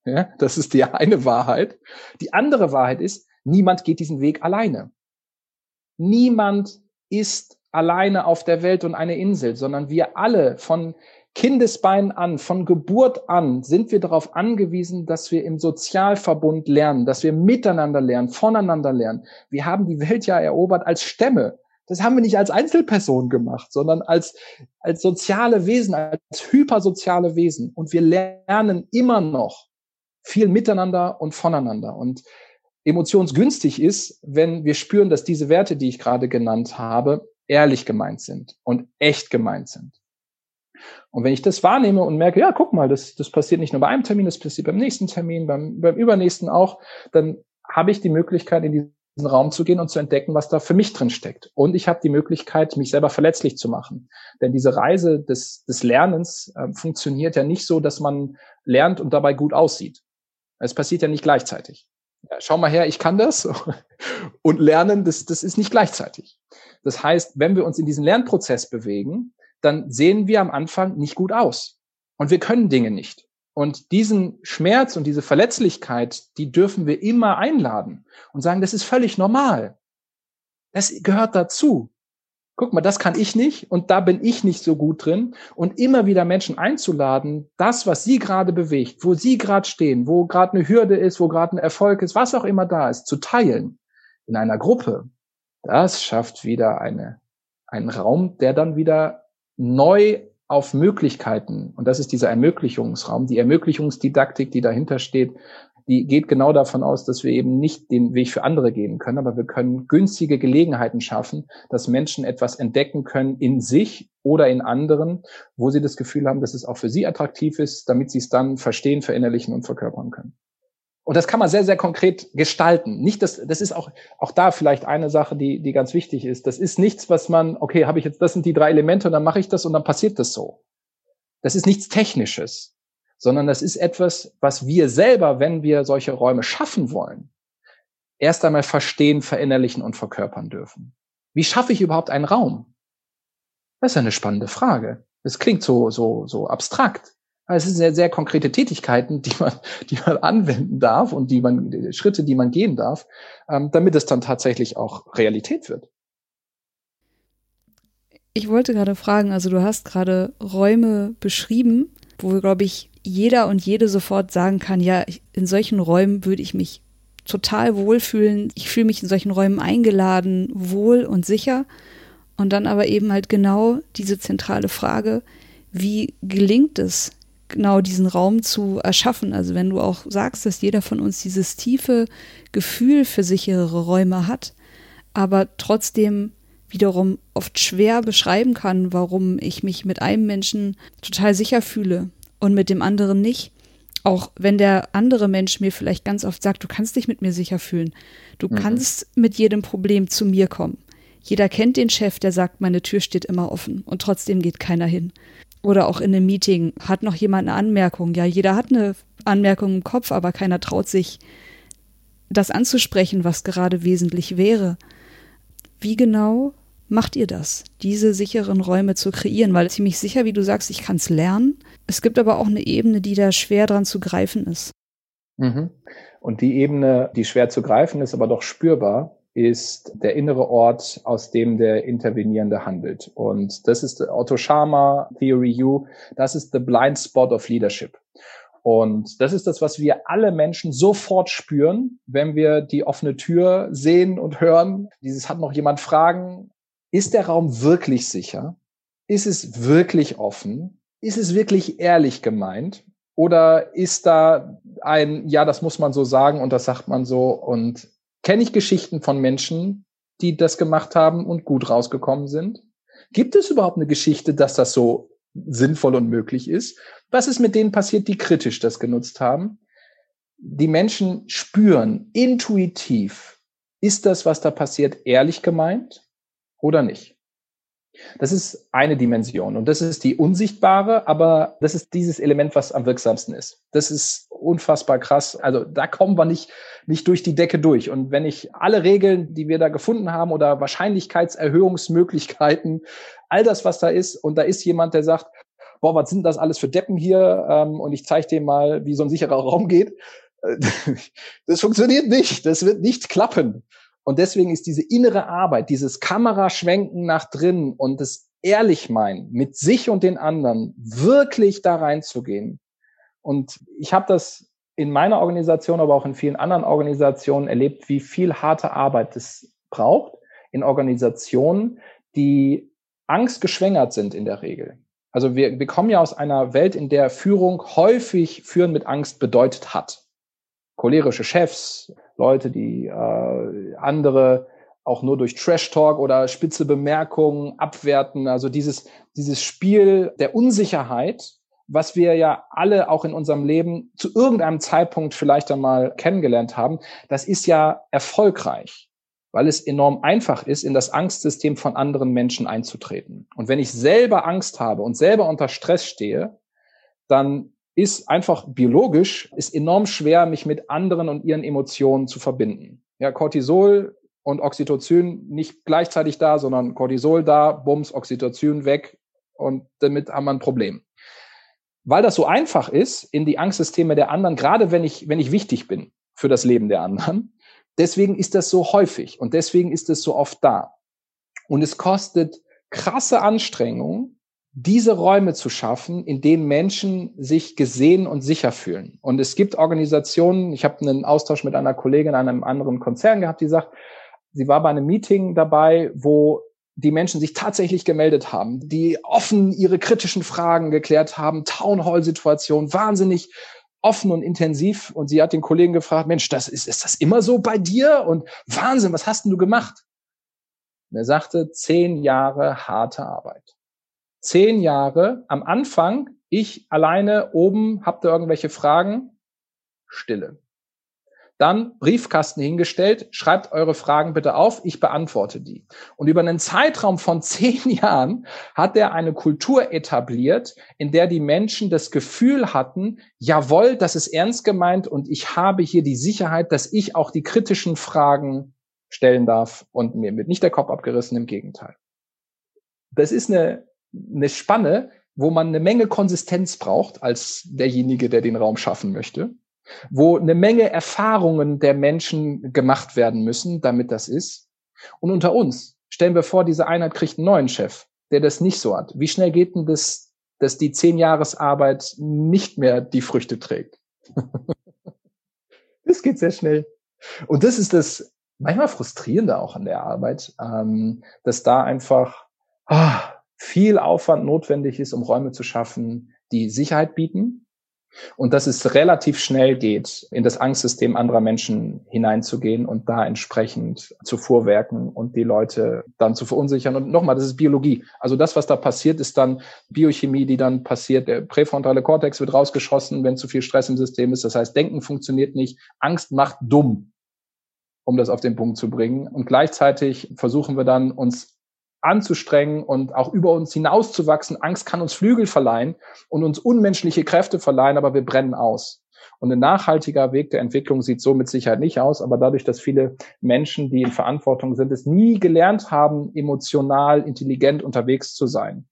Ja, das ist die eine Wahrheit. Die andere Wahrheit ist, niemand geht diesen Weg alleine. Niemand ist alleine auf der Welt und eine Insel, sondern wir alle von Kindesbein an, von Geburt an sind wir darauf angewiesen, dass wir im Sozialverbund lernen, dass wir miteinander lernen, voneinander lernen. Wir haben die Welt ja erobert als Stämme. Das haben wir nicht als Einzelperson gemacht, sondern als, als soziale Wesen, als hypersoziale Wesen. Und wir lernen immer noch viel miteinander und voneinander. Und emotionsgünstig ist, wenn wir spüren, dass diese Werte, die ich gerade genannt habe, ehrlich gemeint sind und echt gemeint sind. Und wenn ich das wahrnehme und merke, ja, guck mal, das, das passiert nicht nur bei einem Termin, das passiert beim nächsten Termin, beim, beim übernächsten auch, dann habe ich die Möglichkeit, in diesen Raum zu gehen und zu entdecken, was da für mich drin steckt. Und ich habe die Möglichkeit, mich selber verletzlich zu machen. Denn diese Reise des, des Lernens äh, funktioniert ja nicht so, dass man lernt und dabei gut aussieht. Es passiert ja nicht gleichzeitig. ja, schau mal her, ich kann das und lernen, das, das ist nicht gleichzeitig. Das heißt, wenn wir uns in diesen Lernprozess bewegen, dann sehen wir am Anfang nicht gut aus und wir können Dinge nicht. Und diesen Schmerz und diese Verletzlichkeit, die dürfen wir immer einladen und sagen, das ist völlig normal. Das gehört dazu guck mal, das kann ich nicht und da bin ich nicht so gut drin. Und immer wieder Menschen einzuladen, das, was sie gerade bewegt, wo sie gerade stehen, wo gerade eine Hürde ist, wo gerade ein Erfolg ist, was auch immer da ist, zu teilen in einer Gruppe, das schafft wieder eine, einen Raum, der dann wieder neu auf Möglichkeiten, und das ist dieser Ermöglichungsraum, die Ermöglichungsdidaktik, die dahinter steht, die geht genau davon aus, dass wir eben nicht den Weg für andere gehen können, aber wir können günstige Gelegenheiten schaffen, dass Menschen etwas entdecken können in sich oder in anderen, wo sie das Gefühl haben, dass es auch für sie attraktiv ist, damit sie es dann verstehen, verinnerlichen und verkörpern können. Und das kann man sehr, sehr konkret gestalten. Nicht, dass, das ist auch, auch da vielleicht eine Sache, die, die ganz wichtig ist. Das ist nichts, was man, okay, habe ich jetzt, das sind die drei Elemente und dann mache ich das und dann passiert das so. Das ist nichts Technisches sondern das ist etwas, was wir selber, wenn wir solche Räume schaffen wollen, erst einmal verstehen, verinnerlichen und verkörpern dürfen. Wie schaffe ich überhaupt einen Raum? Das ist eine spannende Frage. Das klingt so, so, so abstrakt. Es sind sehr, sehr konkrete Tätigkeiten, die man, die man anwenden darf und die man, Schritte, die man gehen darf, ähm, damit es dann tatsächlich auch Realität wird. Ich wollte gerade fragen, also du hast gerade Räume beschrieben, wo, glaube ich, jeder und jede sofort sagen kann, ja, in solchen Räumen würde ich mich total wohlfühlen. Ich fühle mich in solchen Räumen eingeladen, wohl und sicher. Und dann aber eben halt genau diese zentrale Frage, wie gelingt es, genau diesen Raum zu erschaffen? Also wenn du auch sagst, dass jeder von uns dieses tiefe Gefühl für sichere Räume hat, aber trotzdem wiederum oft schwer beschreiben kann, warum ich mich mit einem Menschen total sicher fühle und mit dem anderen nicht. Auch wenn der andere Mensch mir vielleicht ganz oft sagt, du kannst dich mit mir sicher fühlen. Du mhm. kannst mit jedem Problem zu mir kommen. Jeder kennt den Chef, der sagt, meine Tür steht immer offen und trotzdem geht keiner hin. Oder auch in einem Meeting hat noch jemand eine Anmerkung. Ja, jeder hat eine Anmerkung im Kopf, aber keiner traut sich, das anzusprechen, was gerade wesentlich wäre. Wie genau macht ihr das, diese sicheren Räume zu kreieren? Weil ziemlich sicher, wie du sagst, ich kann es lernen. Es gibt aber auch eine Ebene, die da schwer dran zu greifen ist. Mhm. Und die Ebene, die schwer zu greifen ist, aber doch spürbar, ist der innere Ort, aus dem der Intervenierende handelt. Und das ist Otto Schama, Theory U, das ist the blind spot of leadership. Und das ist das, was wir alle Menschen sofort spüren, wenn wir die offene Tür sehen und hören. Dieses hat noch jemand Fragen, ist der Raum wirklich sicher? Ist es wirklich offen? Ist es wirklich ehrlich gemeint? Oder ist da ein, ja, das muss man so sagen und das sagt man so? Und kenne ich Geschichten von Menschen, die das gemacht haben und gut rausgekommen sind? Gibt es überhaupt eine Geschichte, dass das so sinnvoll und möglich ist? Was ist mit denen passiert, die kritisch das genutzt haben? Die Menschen spüren intuitiv, ist das, was da passiert, ehrlich gemeint? oder nicht. Das ist eine Dimension und das ist die unsichtbare, aber das ist dieses Element, was am wirksamsten ist. Das ist unfassbar krass. Also da kommen wir nicht, nicht durch die Decke durch. Und wenn ich alle Regeln, die wir da gefunden haben oder Wahrscheinlichkeitserhöhungsmöglichkeiten, all das, was da ist, und da ist jemand, der sagt, boah, was sind das alles für Deppen hier? Ähm, und ich zeige dir mal, wie so ein sicherer Raum geht. Das funktioniert nicht. Das wird nicht klappen. Und deswegen ist diese innere Arbeit, dieses Kameraschwenken nach drinnen und das ehrlich meinen mit sich und den anderen, wirklich da reinzugehen. Und ich habe das in meiner Organisation, aber auch in vielen anderen Organisationen erlebt, wie viel harte Arbeit es braucht in Organisationen, die angstgeschwängert sind in der Regel. Also wir, wir kommen ja aus einer Welt, in der Führung häufig Führen mit Angst bedeutet hat. Cholerische Chefs, Leute, die äh, andere auch nur durch Trash Talk oder spitze Bemerkungen abwerten. Also dieses, dieses Spiel der Unsicherheit, was wir ja alle auch in unserem Leben zu irgendeinem Zeitpunkt vielleicht einmal kennengelernt haben, das ist ja erfolgreich, weil es enorm einfach ist, in das Angstsystem von anderen Menschen einzutreten. Und wenn ich selber Angst habe und selber unter Stress stehe, dann ist einfach biologisch, ist enorm schwer, mich mit anderen und ihren Emotionen zu verbinden. Ja, Cortisol und Oxytocin nicht gleichzeitig da, sondern Cortisol da, Bums, Oxytocin weg und damit haben wir ein Problem. Weil das so einfach ist, in die Angstsysteme der anderen, gerade wenn ich, wenn ich wichtig bin für das Leben der anderen, deswegen ist das so häufig und deswegen ist es so oft da. Und es kostet krasse Anstrengungen, diese Räume zu schaffen, in denen Menschen sich gesehen und sicher fühlen. Und es gibt Organisationen, ich habe einen Austausch mit einer Kollegin in einem anderen Konzern gehabt, die sagt, sie war bei einem Meeting dabei, wo die Menschen sich tatsächlich gemeldet haben, die offen ihre kritischen Fragen geklärt haben, Town Hall Situation, wahnsinnig offen und intensiv. Und sie hat den Kollegen gefragt, Mensch, das ist, ist das immer so bei dir? Und Wahnsinn, was hast denn du gemacht? Und er sagte, zehn Jahre harte Arbeit zehn Jahre am Anfang, ich alleine oben, habt ihr irgendwelche Fragen? Stille. Dann Briefkasten hingestellt, schreibt eure Fragen bitte auf, ich beantworte die. Und über einen Zeitraum von zehn Jahren hat er eine Kultur etabliert, in der die Menschen das Gefühl hatten, jawohl, das ist ernst gemeint und ich habe hier die Sicherheit, dass ich auch die kritischen Fragen stellen darf und mir wird nicht der Kopf abgerissen, im Gegenteil. Das ist eine eine Spanne, wo man eine Menge Konsistenz braucht als derjenige, der den Raum schaffen möchte, wo eine Menge Erfahrungen der Menschen gemacht werden müssen, damit das ist. Und unter uns stellen wir vor, diese Einheit kriegt einen neuen Chef, der das nicht so hat. Wie schnell geht denn das, dass die zehn Jahresarbeit nicht mehr die Früchte trägt? das geht sehr schnell. Und das ist das manchmal frustrierende auch an der Arbeit, ähm, dass da einfach ah, viel Aufwand notwendig ist, um Räume zu schaffen, die Sicherheit bieten und dass es relativ schnell geht, in das Angstsystem anderer Menschen hineinzugehen und da entsprechend zu vorwerken und die Leute dann zu verunsichern. Und nochmal, das ist Biologie. Also das, was da passiert, ist dann Biochemie, die dann passiert. Der präfrontale Kortex wird rausgeschossen, wenn zu viel Stress im System ist. Das heißt, Denken funktioniert nicht. Angst macht dumm, um das auf den Punkt zu bringen. Und gleichzeitig versuchen wir dann, uns anzustrengen und auch über uns hinauszuwachsen. Angst kann uns Flügel verleihen und uns unmenschliche Kräfte verleihen, aber wir brennen aus. Und ein nachhaltiger Weg der Entwicklung sieht so mit Sicherheit nicht aus, aber dadurch, dass viele Menschen, die in Verantwortung sind, es nie gelernt haben, emotional intelligent unterwegs zu sein.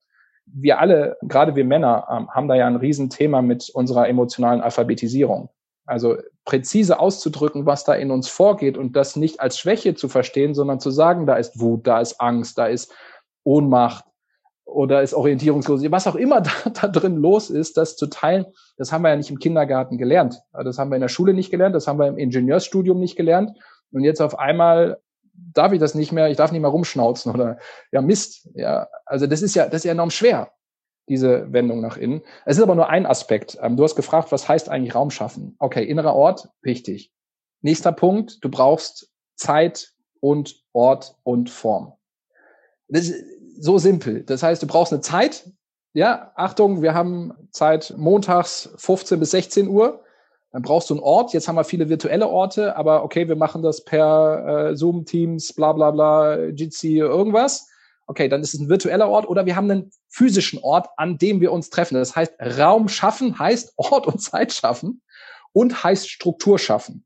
Wir alle, gerade wir Männer, ähm, haben da ja ein Riesenthema mit unserer emotionalen Alphabetisierung. Also präzise auszudrücken, was da in uns vorgeht und das nicht als Schwäche zu verstehen, sondern zu sagen, da ist Wut, da ist Angst, da ist Ohnmacht oder ist Orientierungslosigkeit, was auch immer da, da drin los ist, das zu teilen, das haben wir ja nicht im Kindergarten gelernt. Das haben wir in der Schule nicht gelernt, das haben wir im Ingenieursstudium nicht gelernt. Und jetzt auf einmal darf ich das nicht mehr, ich darf nicht mehr rumschnauzen oder ja Mist. Ja, also das ist ja, das ist ja enorm schwer diese Wendung nach innen. Es ist aber nur ein Aspekt. Ähm, du hast gefragt, was heißt eigentlich Raum schaffen? Okay, innerer Ort, wichtig. Nächster Punkt, du brauchst Zeit und Ort und Form. Das ist so simpel. Das heißt, du brauchst eine Zeit. Ja, Achtung, wir haben Zeit montags 15 bis 16 Uhr. Dann brauchst du einen Ort. Jetzt haben wir viele virtuelle Orte, aber okay, wir machen das per äh, Zoom, Teams, bla bla bla, Jitsi, irgendwas. Okay, dann ist es ein virtueller Ort oder wir haben einen physischen Ort, an dem wir uns treffen. Das heißt, Raum schaffen heißt Ort und Zeit schaffen und heißt Struktur schaffen,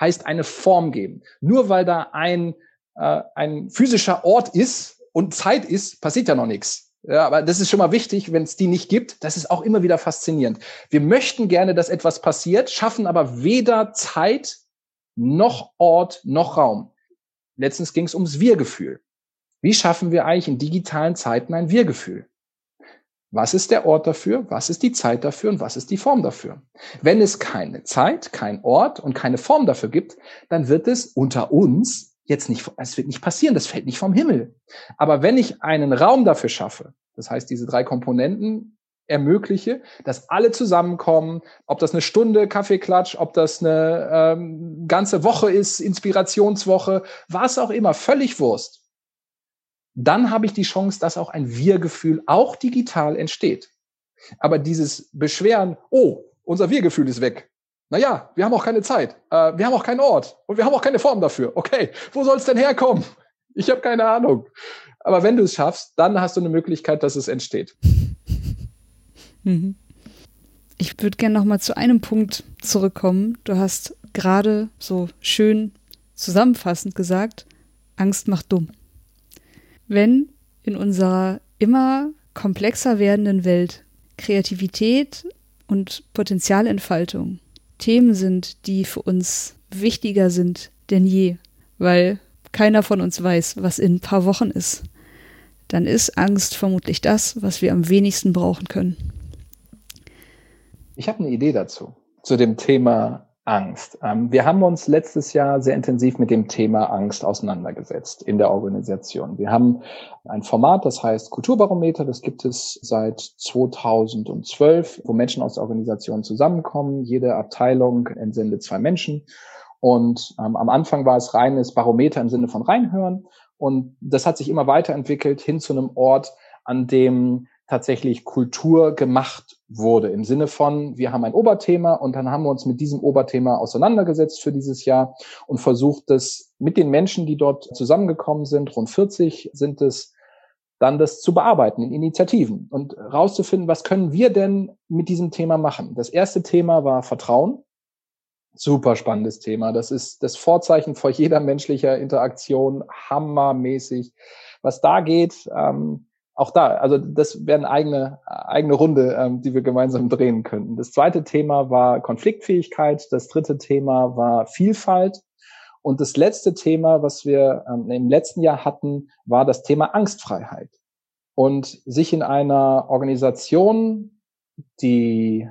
heißt eine Form geben. Nur weil da ein, äh, ein physischer Ort ist und Zeit ist, passiert ja noch nichts. Ja, aber das ist schon mal wichtig, wenn es die nicht gibt. Das ist auch immer wieder faszinierend. Wir möchten gerne, dass etwas passiert, schaffen aber weder Zeit noch Ort noch Raum. Letztens ging es ums Wir-Gefühl. Wie schaffen wir eigentlich in digitalen Zeiten ein Wir-Gefühl? Was ist der Ort dafür? Was ist die Zeit dafür? Und was ist die Form dafür? Wenn es keine Zeit, kein Ort und keine Form dafür gibt, dann wird es unter uns jetzt nicht, es wird nicht passieren. Das fällt nicht vom Himmel. Aber wenn ich einen Raum dafür schaffe, das heißt, diese drei Komponenten ermögliche, dass alle zusammenkommen, ob das eine Stunde Kaffeeklatsch, ob das eine ähm, ganze Woche ist, Inspirationswoche, was auch immer, völlig Wurst dann habe ich die Chance, dass auch ein Wir-Gefühl auch digital entsteht. Aber dieses Beschweren, oh, unser Wir-Gefühl ist weg. Naja, wir haben auch keine Zeit, äh, wir haben auch keinen Ort und wir haben auch keine Form dafür. Okay, wo soll es denn herkommen? Ich habe keine Ahnung. Aber wenn du es schaffst, dann hast du eine Möglichkeit, dass es entsteht. Mhm. Ich würde gerne noch mal zu einem Punkt zurückkommen. Du hast gerade so schön zusammenfassend gesagt, Angst macht dumm. Wenn in unserer immer komplexer werdenden Welt Kreativität und Potenzialentfaltung Themen sind, die für uns wichtiger sind denn je, weil keiner von uns weiß, was in ein paar Wochen ist, dann ist Angst vermutlich das, was wir am wenigsten brauchen können. Ich habe eine Idee dazu, zu dem Thema Angst. Ähm, wir haben uns letztes Jahr sehr intensiv mit dem Thema Angst auseinandergesetzt in der Organisation. Wir haben ein Format, das heißt Kulturbarometer, das gibt es seit 2012, wo Menschen aus der Organisation zusammenkommen. Jede Abteilung entsendet zwei Menschen. Und ähm, am Anfang war es reines Barometer im Sinne von reinhören. Und das hat sich immer weiterentwickelt hin zu einem Ort, an dem tatsächlich Kultur gemacht wurde. Im Sinne von, wir haben ein Oberthema und dann haben wir uns mit diesem Oberthema auseinandergesetzt für dieses Jahr und versucht das mit den Menschen, die dort zusammengekommen sind, rund 40 sind es, dann das zu bearbeiten in Initiativen und rauszufinden, was können wir denn mit diesem Thema machen. Das erste Thema war Vertrauen. Super spannendes Thema. Das ist das Vorzeichen vor jeder menschlicher Interaktion, hammermäßig. Was da geht, ähm, auch da, also das wäre eine eigene, eigene Runde, ähm, die wir gemeinsam drehen könnten. Das zweite Thema war Konfliktfähigkeit, das dritte Thema war Vielfalt und das letzte Thema, was wir ähm, im letzten Jahr hatten, war das Thema Angstfreiheit. Und sich in einer Organisation, die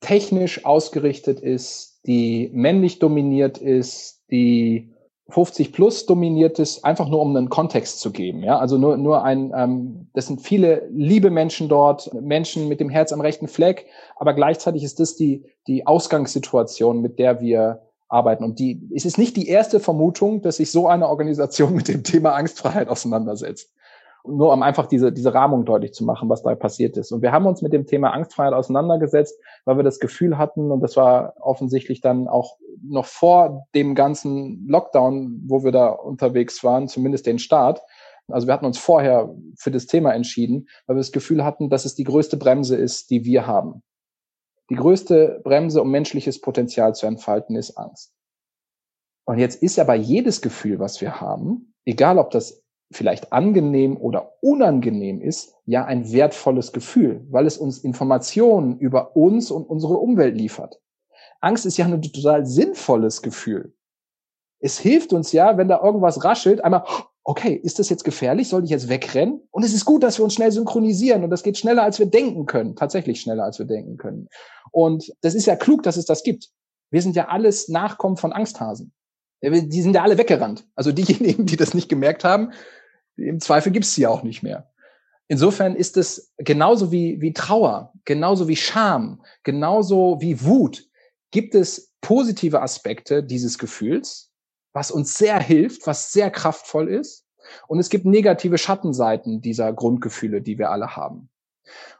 technisch ausgerichtet ist, die männlich dominiert ist, die 50 plus dominiert ist, einfach nur um einen Kontext zu geben. Ja, also nur nur ein, ähm, das sind viele liebe Menschen dort, Menschen mit dem Herz am rechten Fleck, aber gleichzeitig ist das die die Ausgangssituation, mit der wir arbeiten. Und die es ist nicht die erste Vermutung, dass sich so eine Organisation mit dem Thema Angstfreiheit auseinandersetzt nur um einfach diese, diese Rahmung deutlich zu machen, was da passiert ist. Und wir haben uns mit dem Thema Angstfreiheit auseinandergesetzt, weil wir das Gefühl hatten, und das war offensichtlich dann auch noch vor dem ganzen Lockdown, wo wir da unterwegs waren, zumindest den Start. Also wir hatten uns vorher für das Thema entschieden, weil wir das Gefühl hatten, dass es die größte Bremse ist, die wir haben. Die größte Bremse, um menschliches Potenzial zu entfalten, ist Angst. Und jetzt ist aber jedes Gefühl, was wir haben, egal ob das vielleicht angenehm oder unangenehm ist, ja ein wertvolles Gefühl, weil es uns Informationen über uns und unsere Umwelt liefert. Angst ist ja ein total sinnvolles Gefühl. Es hilft uns ja, wenn da irgendwas raschelt, einmal, okay, ist das jetzt gefährlich? Soll ich jetzt wegrennen? Und es ist gut, dass wir uns schnell synchronisieren und das geht schneller, als wir denken können. Tatsächlich schneller, als wir denken können. Und das ist ja klug, dass es das gibt. Wir sind ja alles Nachkommen von Angsthasen. Die sind ja alle weggerannt. Also diejenigen, die das nicht gemerkt haben, im Zweifel gibt es sie auch nicht mehr. Insofern ist es genauso wie, wie Trauer, genauso wie Scham, genauso wie Wut, gibt es positive Aspekte dieses Gefühls, was uns sehr hilft, was sehr kraftvoll ist. Und es gibt negative Schattenseiten dieser Grundgefühle, die wir alle haben.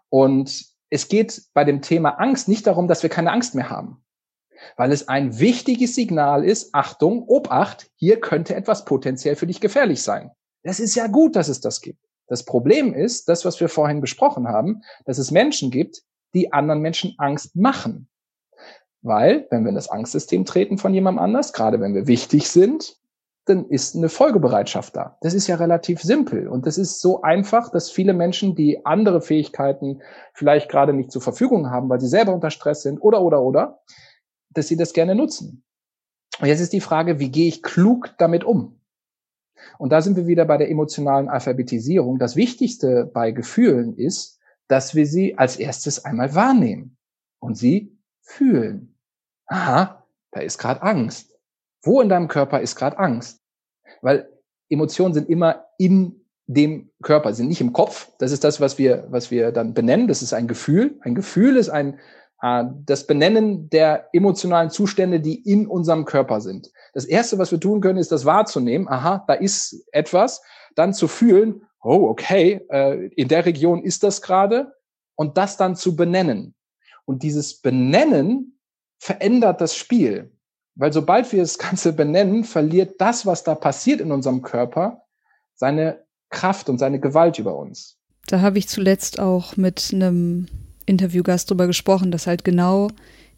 Und es geht bei dem Thema Angst nicht darum, dass wir keine Angst mehr haben weil es ein wichtiges Signal ist, Achtung, Obacht, hier könnte etwas potenziell für dich gefährlich sein. Das ist ja gut, dass es das gibt. Das Problem ist, das, was wir vorhin besprochen haben, dass es Menschen gibt, die anderen Menschen Angst machen. Weil, wenn wir in das Angstsystem treten von jemandem anders, gerade wenn wir wichtig sind, dann ist eine Folgebereitschaft da. Das ist ja relativ simpel und das ist so einfach, dass viele Menschen, die andere Fähigkeiten vielleicht gerade nicht zur Verfügung haben, weil sie selber unter Stress sind oder oder oder, dass sie das gerne nutzen. Und jetzt ist die Frage, wie gehe ich klug damit um? Und da sind wir wieder bei der emotionalen Alphabetisierung. Das Wichtigste bei Gefühlen ist, dass wir sie als erstes einmal wahrnehmen und sie fühlen. Aha, da ist gerade Angst. Wo in deinem Körper ist gerade Angst? Weil Emotionen sind immer in dem Körper, sind nicht im Kopf. Das ist das, was wir, was wir dann benennen. Das ist ein Gefühl. Ein Gefühl ist ein, das Benennen der emotionalen Zustände, die in unserem Körper sind. Das erste, was wir tun können, ist das wahrzunehmen. Aha, da ist etwas. Dann zu fühlen, oh, okay, äh, in der Region ist das gerade. Und das dann zu benennen. Und dieses Benennen verändert das Spiel. Weil sobald wir das Ganze benennen, verliert das, was da passiert in unserem Körper, seine Kraft und seine Gewalt über uns. Da habe ich zuletzt auch mit einem Interviewgast drüber gesprochen, dass halt genau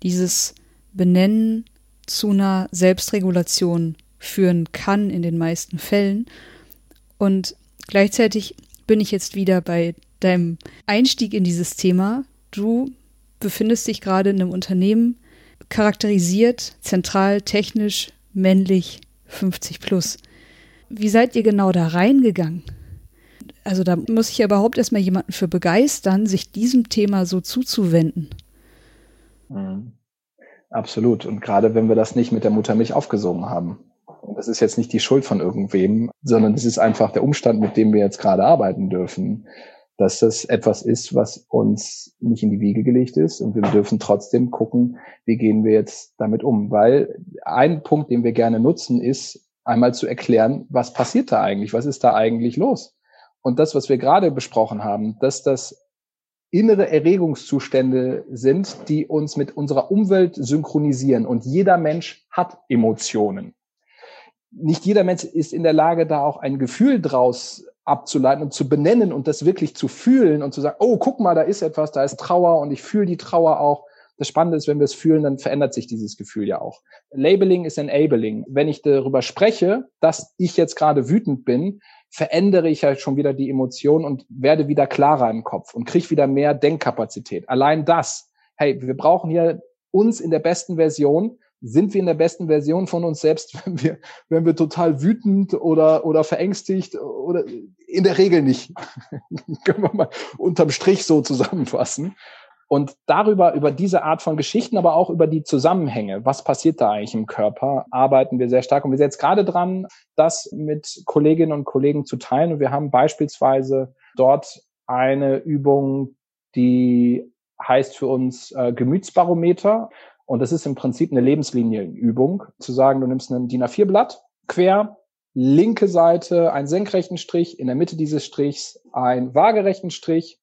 dieses Benennen zu einer Selbstregulation führen kann in den meisten Fällen. Und gleichzeitig bin ich jetzt wieder bei deinem Einstieg in dieses Thema. Du befindest dich gerade in einem Unternehmen, charakterisiert, zentral, technisch, männlich, 50 plus. Wie seid ihr genau da reingegangen? Also da muss ich ja überhaupt erstmal jemanden für begeistern, sich diesem Thema so zuzuwenden. Mhm. Absolut. Und gerade wenn wir das nicht mit der Muttermilch aufgesogen haben. Und das ist jetzt nicht die Schuld von irgendwem, sondern es ist einfach der Umstand, mit dem wir jetzt gerade arbeiten dürfen, dass das etwas ist, was uns nicht in die Wiege gelegt ist. Und wir dürfen trotzdem gucken, wie gehen wir jetzt damit um. Weil ein Punkt, den wir gerne nutzen, ist einmal zu erklären, was passiert da eigentlich? Was ist da eigentlich los? Und das, was wir gerade besprochen haben, dass das innere Erregungszustände sind, die uns mit unserer Umwelt synchronisieren. Und jeder Mensch hat Emotionen. Nicht jeder Mensch ist in der Lage, da auch ein Gefühl draus abzuleiten und zu benennen und das wirklich zu fühlen und zu sagen, oh, guck mal, da ist etwas, da ist Trauer und ich fühle die Trauer auch. Das Spannende ist, wenn wir es fühlen, dann verändert sich dieses Gefühl ja auch. Labeling ist Enabling. Wenn ich darüber spreche, dass ich jetzt gerade wütend bin, verändere ich halt schon wieder die Emotion und werde wieder klarer im Kopf und kriege wieder mehr Denkkapazität. Allein das, hey, wir brauchen hier uns in der besten Version. Sind wir in der besten Version von uns selbst, wenn wir, wenn wir total wütend oder, oder verängstigt oder in der Regel nicht. Können wir mal unterm Strich so zusammenfassen. Und darüber, über diese Art von Geschichten, aber auch über die Zusammenhänge, was passiert da eigentlich im Körper, arbeiten wir sehr stark. Und wir sind jetzt gerade dran, das mit Kolleginnen und Kollegen zu teilen. Und wir haben beispielsweise dort eine Übung, die heißt für uns äh, Gemütsbarometer. Und das ist im Prinzip eine Lebenslinienübung, zu sagen, du nimmst ein DIN A4-Blatt quer, linke Seite einen senkrechten Strich, in der Mitte dieses Strichs einen waagerechten Strich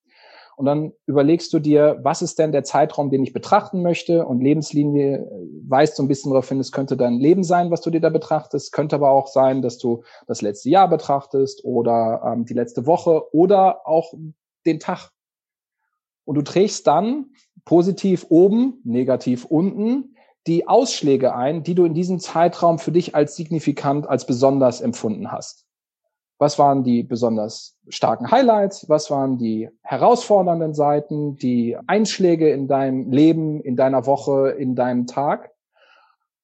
und dann überlegst du dir, was ist denn der Zeitraum, den ich betrachten möchte? Und Lebenslinie äh, weist so ein bisschen darauf hin, es könnte dein Leben sein, was du dir da betrachtest. Könnte aber auch sein, dass du das letzte Jahr betrachtest oder ähm, die letzte Woche oder auch den Tag. Und du trägst dann positiv oben, negativ unten die Ausschläge ein, die du in diesem Zeitraum für dich als signifikant, als besonders empfunden hast. Was waren die besonders starken Highlights? Was waren die herausfordernden Seiten, die Einschläge in deinem Leben, in deiner Woche, in deinem Tag?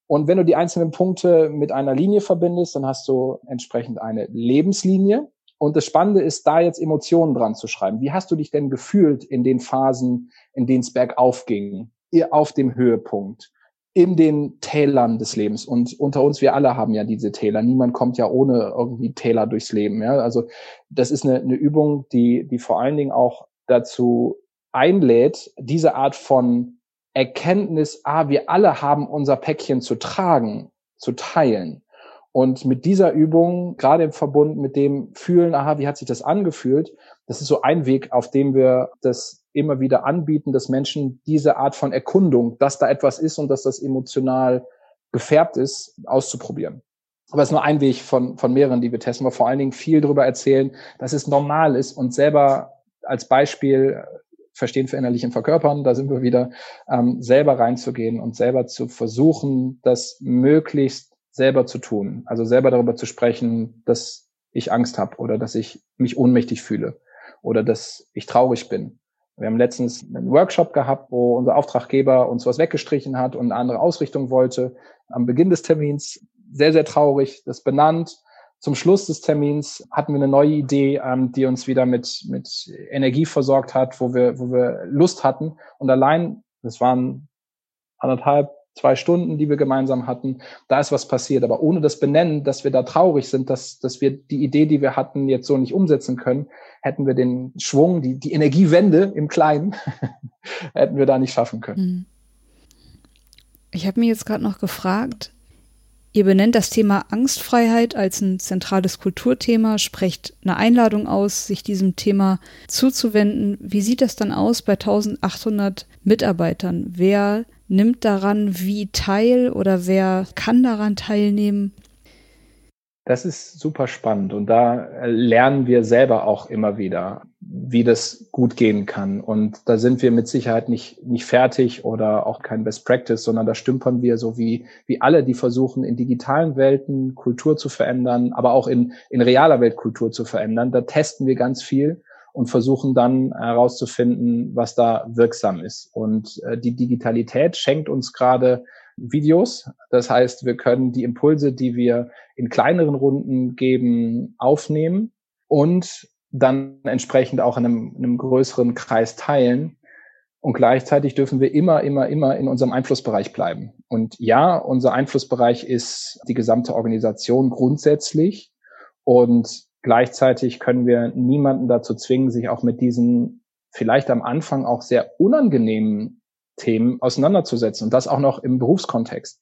Und wenn du die einzelnen Punkte mit einer Linie verbindest, dann hast du entsprechend eine Lebenslinie. Und das Spannende ist, da jetzt Emotionen dran zu schreiben. Wie hast du dich denn gefühlt in den Phasen, in denen es bergauf ging, auf dem Höhepunkt? In den Tälern des Lebens. Und unter uns, wir alle haben ja diese Täler. Niemand kommt ja ohne irgendwie Täler durchs Leben. Ja? Also das ist eine, eine Übung, die, die vor allen Dingen auch dazu einlädt, diese Art von Erkenntnis, ah, wir alle haben unser Päckchen zu tragen, zu teilen. Und mit dieser Übung, gerade im Verbund mit dem Fühlen, aha, wie hat sich das angefühlt, das ist so ein Weg, auf dem wir das immer wieder anbieten, dass Menschen diese Art von Erkundung, dass da etwas ist und dass das emotional gefärbt ist, auszuprobieren. Aber es ist nur ein Weg von, von mehreren, die wir testen, aber vor allen Dingen viel darüber erzählen, dass es normal ist und selber als Beispiel verstehen, verinnerlichen, verkörpern, da sind wir wieder, ähm, selber reinzugehen und selber zu versuchen, das möglichst selber zu tun. Also selber darüber zu sprechen, dass ich Angst habe oder dass ich mich ohnmächtig fühle oder dass ich traurig bin wir haben letztens einen Workshop gehabt, wo unser Auftraggeber uns was weggestrichen hat und eine andere Ausrichtung wollte. Am Beginn des Termins sehr, sehr traurig, das benannt. Zum Schluss des Termins hatten wir eine neue Idee, ähm, die uns wieder mit, mit Energie versorgt hat, wo wir, wo wir Lust hatten. Und allein, das waren anderthalb, zwei Stunden, die wir gemeinsam hatten, da ist was passiert. Aber ohne das Benennen, dass wir da traurig sind, dass, dass wir die Idee, die wir hatten, jetzt so nicht umsetzen können, hätten wir den Schwung, die, die Energiewende im Kleinen, hätten wir da nicht schaffen können. Mhm. Ich habe mir jetzt gerade noch gefragt, ihr benennt das Thema Angstfreiheit als ein zentrales Kulturthema, sprecht eine Einladung aus, sich diesem Thema zuzuwenden. Wie sieht das dann aus bei 1800 Mitarbeitern? Wer nimmt daran wie teil oder wer kann daran teilnehmen? Das ist super spannend und da lernen wir selber auch immer wieder, wie das gut gehen kann. Und da sind wir mit Sicherheit nicht, nicht fertig oder auch kein Best Practice, sondern da stümpern wir so wie, wie alle, die versuchen, in digitalen Welten Kultur zu verändern, aber auch in, in realer Welt Kultur zu verändern. Da testen wir ganz viel und versuchen dann herauszufinden, was da wirksam ist. Und äh, die Digitalität schenkt uns gerade Videos. Das heißt, wir können die Impulse, die wir in kleineren Runden geben, aufnehmen und dann entsprechend auch in einem, in einem größeren Kreis teilen. Und gleichzeitig dürfen wir immer, immer, immer in unserem Einflussbereich bleiben. Und ja, unser Einflussbereich ist die gesamte Organisation grundsätzlich. Und gleichzeitig können wir niemanden dazu zwingen, sich auch mit diesen vielleicht am Anfang auch sehr unangenehmen Themen auseinanderzusetzen und das auch noch im Berufskontext.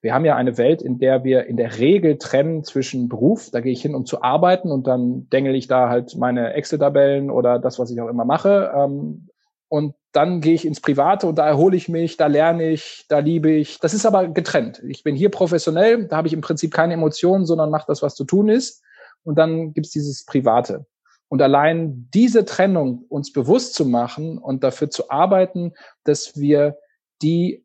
Wir haben ja eine Welt, in der wir in der Regel trennen zwischen Beruf, da gehe ich hin, um zu arbeiten und dann dengel ich da halt meine Excel-Tabellen oder das, was ich auch immer mache. Ähm, und dann gehe ich ins Private und da erhole ich mich, da lerne ich, da liebe ich. Das ist aber getrennt. Ich bin hier professionell, da habe ich im Prinzip keine Emotionen, sondern mache das, was zu tun ist. Und dann gibt's dieses Private. Und allein diese Trennung uns bewusst zu machen und dafür zu arbeiten, dass wir die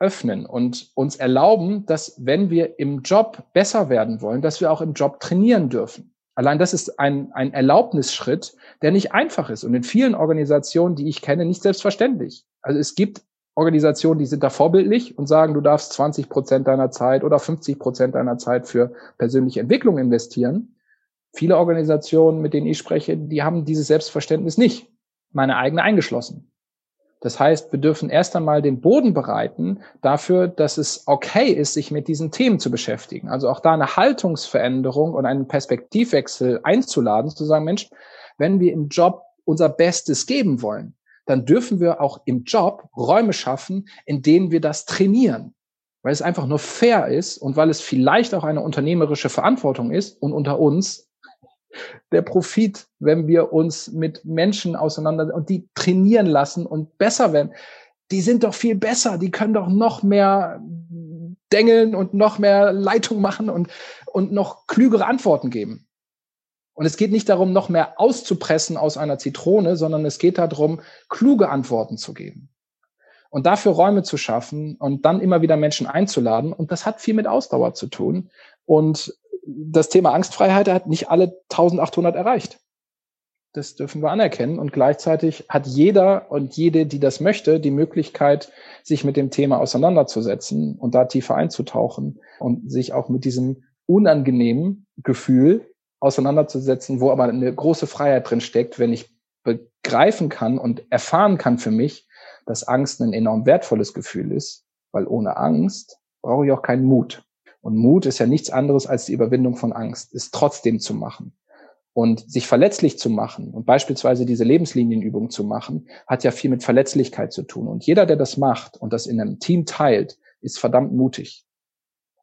öffnen und uns erlauben, dass wenn wir im Job besser werden wollen, dass wir auch im Job trainieren dürfen. Allein das ist ein, ein Erlaubnisschritt, der nicht einfach ist und in vielen Organisationen, die ich kenne, nicht selbstverständlich. Also es gibt Organisationen, die sind da vorbildlich und sagen, du darfst 20 Prozent deiner Zeit oder 50 Prozent deiner Zeit für persönliche Entwicklung investieren. Viele Organisationen, mit denen ich spreche, die haben dieses Selbstverständnis nicht. Meine eigene eingeschlossen. Das heißt, wir dürfen erst einmal den Boden bereiten dafür, dass es okay ist, sich mit diesen Themen zu beschäftigen. Also auch da eine Haltungsveränderung und einen Perspektivwechsel einzuladen, zu sagen, Mensch, wenn wir im Job unser Bestes geben wollen, dann dürfen wir auch im Job Räume schaffen, in denen wir das trainieren. Weil es einfach nur fair ist und weil es vielleicht auch eine unternehmerische Verantwortung ist und unter uns der Profit, wenn wir uns mit Menschen auseinander und die trainieren lassen und besser werden. Die sind doch viel besser, die können doch noch mehr dengeln und noch mehr Leitung machen und, und noch klügere Antworten geben. Und es geht nicht darum, noch mehr auszupressen aus einer Zitrone, sondern es geht darum, kluge Antworten zu geben. Und dafür Räume zu schaffen und dann immer wieder Menschen einzuladen. Und das hat viel mit Ausdauer zu tun. Und das Thema Angstfreiheit hat nicht alle 1800 erreicht. Das dürfen wir anerkennen. Und gleichzeitig hat jeder und jede, die das möchte, die Möglichkeit, sich mit dem Thema auseinanderzusetzen und da tiefer einzutauchen und sich auch mit diesem unangenehmen Gefühl auseinanderzusetzen, wo aber eine große Freiheit drin steckt, wenn ich begreifen kann und erfahren kann für mich, dass Angst ein enorm wertvolles Gefühl ist, weil ohne Angst brauche ich auch keinen Mut. Und Mut ist ja nichts anderes als die Überwindung von Angst, es trotzdem zu machen. Und sich verletzlich zu machen und beispielsweise diese Lebenslinienübung zu machen, hat ja viel mit Verletzlichkeit zu tun. Und jeder, der das macht und das in einem Team teilt, ist verdammt mutig.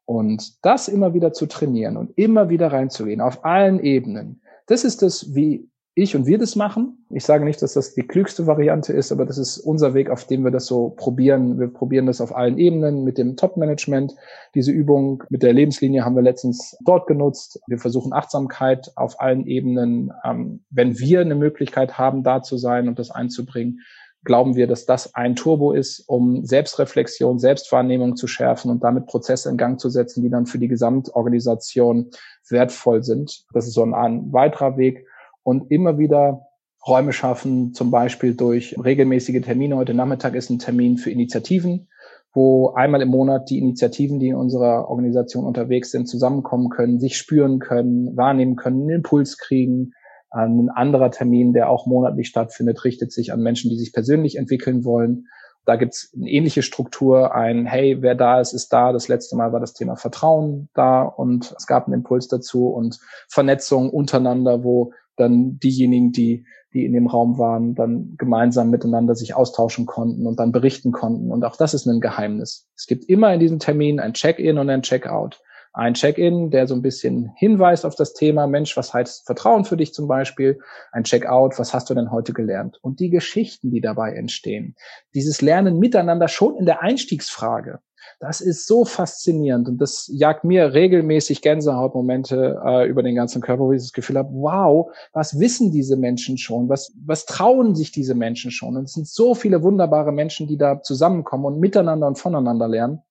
Und das immer wieder zu trainieren und immer wieder reinzugehen auf allen Ebenen, das ist das, wie ich und wir das machen. Ich sage nicht, dass das die klügste Variante ist, aber das ist unser Weg, auf dem wir das so probieren. Wir probieren das auf allen Ebenen mit dem Top-Management. Diese Übung mit der Lebenslinie haben wir letztens dort genutzt. Wir versuchen Achtsamkeit auf allen Ebenen. Ähm, wenn wir eine Möglichkeit haben, da zu sein und das einzubringen, glauben wir, dass das ein Turbo ist, um Selbstreflexion, Selbstwahrnehmung zu schärfen und damit Prozesse in Gang zu setzen, die dann für die Gesamtorganisation wertvoll sind. Das ist so ein, ein weiterer Weg und immer wieder Räume schaffen, zum Beispiel durch regelmäßige Termine. Heute Nachmittag ist ein Termin für Initiativen, wo einmal im Monat die Initiativen, die in unserer Organisation unterwegs sind, zusammenkommen können, sich spüren können, wahrnehmen können, einen Impuls kriegen. Ein anderer Termin, der auch monatlich stattfindet, richtet sich an Menschen, die sich persönlich entwickeln wollen. Da gibt's eine ähnliche Struktur, ein Hey, wer da ist, ist da. Das letzte Mal war das Thema Vertrauen da und es gab einen Impuls dazu und Vernetzung untereinander, wo dann diejenigen, die, die in dem Raum waren, dann gemeinsam miteinander sich austauschen konnten und dann berichten konnten. Und auch das ist ein Geheimnis. Es gibt immer in diesem Termin ein Check-in und ein Check-out. Ein Check-in, der so ein bisschen hinweist auf das Thema, Mensch, was heißt Vertrauen für dich zum Beispiel? Ein Check-out, was hast du denn heute gelernt? Und die Geschichten, die dabei entstehen. Dieses Lernen miteinander schon in der Einstiegsfrage. Das ist so faszinierend und das jagt mir regelmäßig Gänsehautmomente äh, über den ganzen Körper, wo ich das Gefühl habe, wow, was wissen diese Menschen schon? Was, was trauen sich diese Menschen schon? Und es sind so viele wunderbare Menschen, die da zusammenkommen und miteinander und voneinander lernen.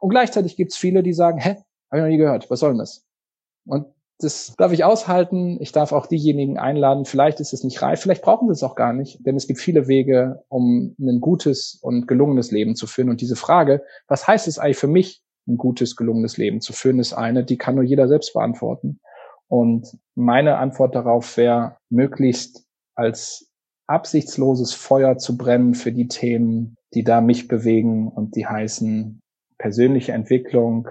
Und gleichzeitig gibt es viele, die sagen, hä, habe ich noch nie gehört, was soll denn das? Und das darf ich aushalten. Ich darf auch diejenigen einladen. Vielleicht ist es nicht reif, vielleicht brauchen sie es auch gar nicht, denn es gibt viele Wege, um ein gutes und gelungenes Leben zu führen. Und diese Frage, was heißt es eigentlich für mich, ein gutes, gelungenes Leben zu führen, ist eine, die kann nur jeder selbst beantworten. Und meine Antwort darauf wäre, möglichst als absichtsloses Feuer zu brennen für die Themen, die da mich bewegen und die heißen persönliche Entwicklung,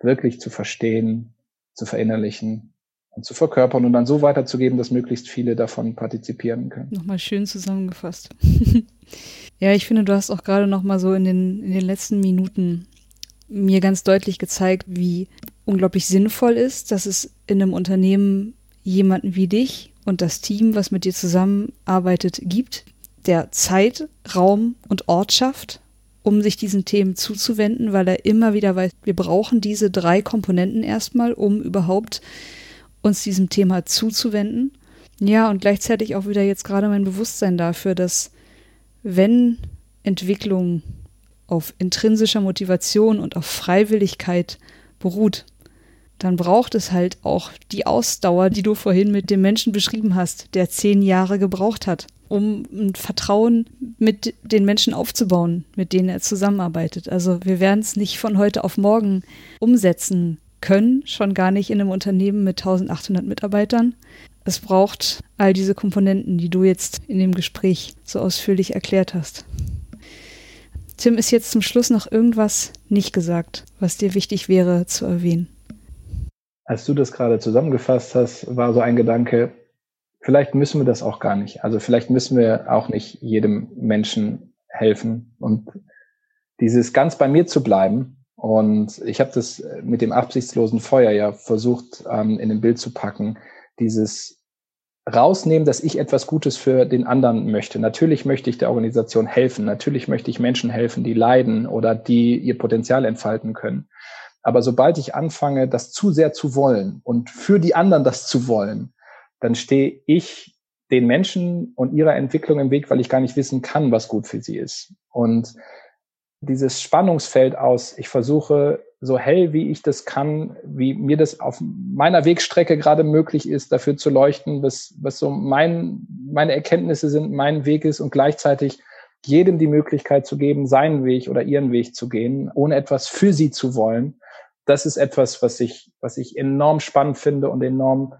wirklich zu verstehen, zu verinnerlichen und zu verkörpern und dann so weiterzugeben, dass möglichst viele davon partizipieren können. Nochmal schön zusammengefasst. ja, ich finde, du hast auch gerade nochmal so in den, in den letzten Minuten mir ganz deutlich gezeigt, wie unglaublich sinnvoll ist, dass es in einem Unternehmen jemanden wie dich und das Team, was mit dir zusammenarbeitet, gibt, der Zeit, Raum und Ort schafft, um sich diesen Themen zuzuwenden, weil er immer wieder weiß, wir brauchen diese drei Komponenten erstmal, um überhaupt uns diesem Thema zuzuwenden. Ja, und gleichzeitig auch wieder jetzt gerade mein Bewusstsein dafür, dass wenn Entwicklung auf intrinsischer Motivation und auf Freiwilligkeit beruht, dann braucht es halt auch die Ausdauer, die du vorhin mit dem Menschen beschrieben hast, der zehn Jahre gebraucht hat um ein Vertrauen mit den Menschen aufzubauen, mit denen er zusammenarbeitet. Also wir werden es nicht von heute auf morgen umsetzen können, schon gar nicht in einem Unternehmen mit 1800 Mitarbeitern. Es braucht all diese Komponenten, die du jetzt in dem Gespräch so ausführlich erklärt hast. Tim, ist jetzt zum Schluss noch irgendwas nicht gesagt, was dir wichtig wäre zu erwähnen? Als du das gerade zusammengefasst hast, war so ein Gedanke, vielleicht müssen wir das auch gar nicht. Also vielleicht müssen wir auch nicht jedem Menschen helfen und dieses ganz bei mir zu bleiben. Und ich habe das mit dem absichtslosen Feuer ja versucht, ähm, in ein Bild zu packen. Dieses rausnehmen, dass ich etwas Gutes für den anderen möchte. Natürlich möchte ich der Organisation helfen. Natürlich möchte ich Menschen helfen, die leiden oder die ihr Potenzial entfalten können. Aber sobald ich anfange, das zu sehr zu wollen und für die anderen das zu wollen, dann stehe ich den Menschen und ihrer Entwicklung im Weg, weil ich gar nicht wissen kann, was gut für sie ist. Und dieses Spannungsfeld aus, ich versuche so hell wie ich das kann, wie mir das auf meiner Wegstrecke gerade möglich ist, dafür zu leuchten, was, was so mein, meine Erkenntnisse sind, mein Weg ist und gleichzeitig jedem die Möglichkeit zu geben, seinen Weg oder ihren Weg zu gehen, ohne etwas für sie zu wollen. Das ist etwas, was ich, was ich enorm spannend finde und enorm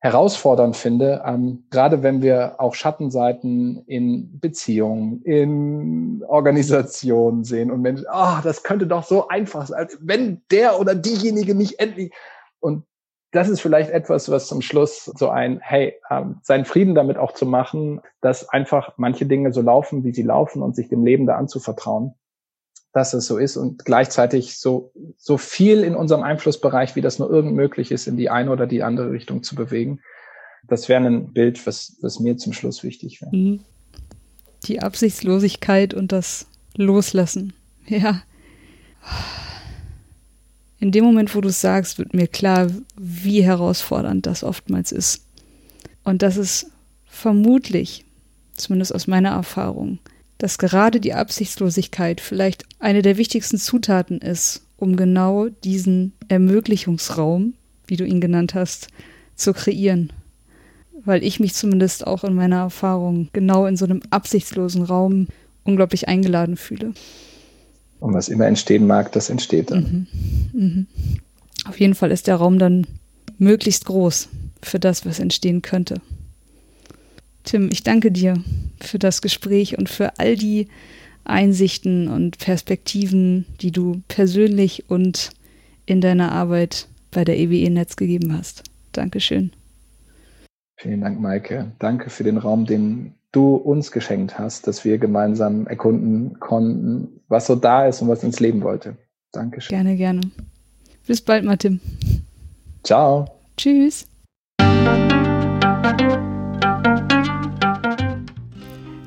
herausfordernd finde, ähm, gerade wenn wir auch Schattenseiten in Beziehungen, in Organisationen sehen und Menschen, ah, oh, das könnte doch so einfach sein, wenn der oder diejenige nicht endlich und das ist vielleicht etwas, was zum Schluss so ein, hey, ähm, seinen Frieden damit auch zu machen, dass einfach manche Dinge so laufen, wie sie laufen und sich dem Leben da anzuvertrauen dass es so ist und gleichzeitig so, so viel in unserem Einflussbereich, wie das nur irgend möglich ist, in die eine oder die andere Richtung zu bewegen. Das wäre ein Bild, was, was mir zum Schluss wichtig wäre. Mhm. Die Absichtslosigkeit und das Loslassen. Ja. In dem Moment, wo du es sagst, wird mir klar, wie herausfordernd das oftmals ist. Und das ist vermutlich, zumindest aus meiner Erfahrung, dass gerade die Absichtslosigkeit vielleicht eine der wichtigsten Zutaten ist, um genau diesen Ermöglichungsraum, wie du ihn genannt hast, zu kreieren. Weil ich mich zumindest auch in meiner Erfahrung genau in so einem absichtslosen Raum unglaublich eingeladen fühle. Und was immer entstehen mag, das entsteht dann. Mhm. Mhm. Auf jeden Fall ist der Raum dann möglichst groß für das, was entstehen könnte. Tim, ich danke dir für das Gespräch und für all die Einsichten und Perspektiven, die du persönlich und in deiner Arbeit bei der EWE Netz gegeben hast. Dankeschön. Vielen Dank, Maike. Danke für den Raum, den du uns geschenkt hast, dass wir gemeinsam erkunden konnten, was so da ist und was ins Leben wollte. Dankeschön. Gerne, gerne. Bis bald, Martin. Ciao. Tschüss.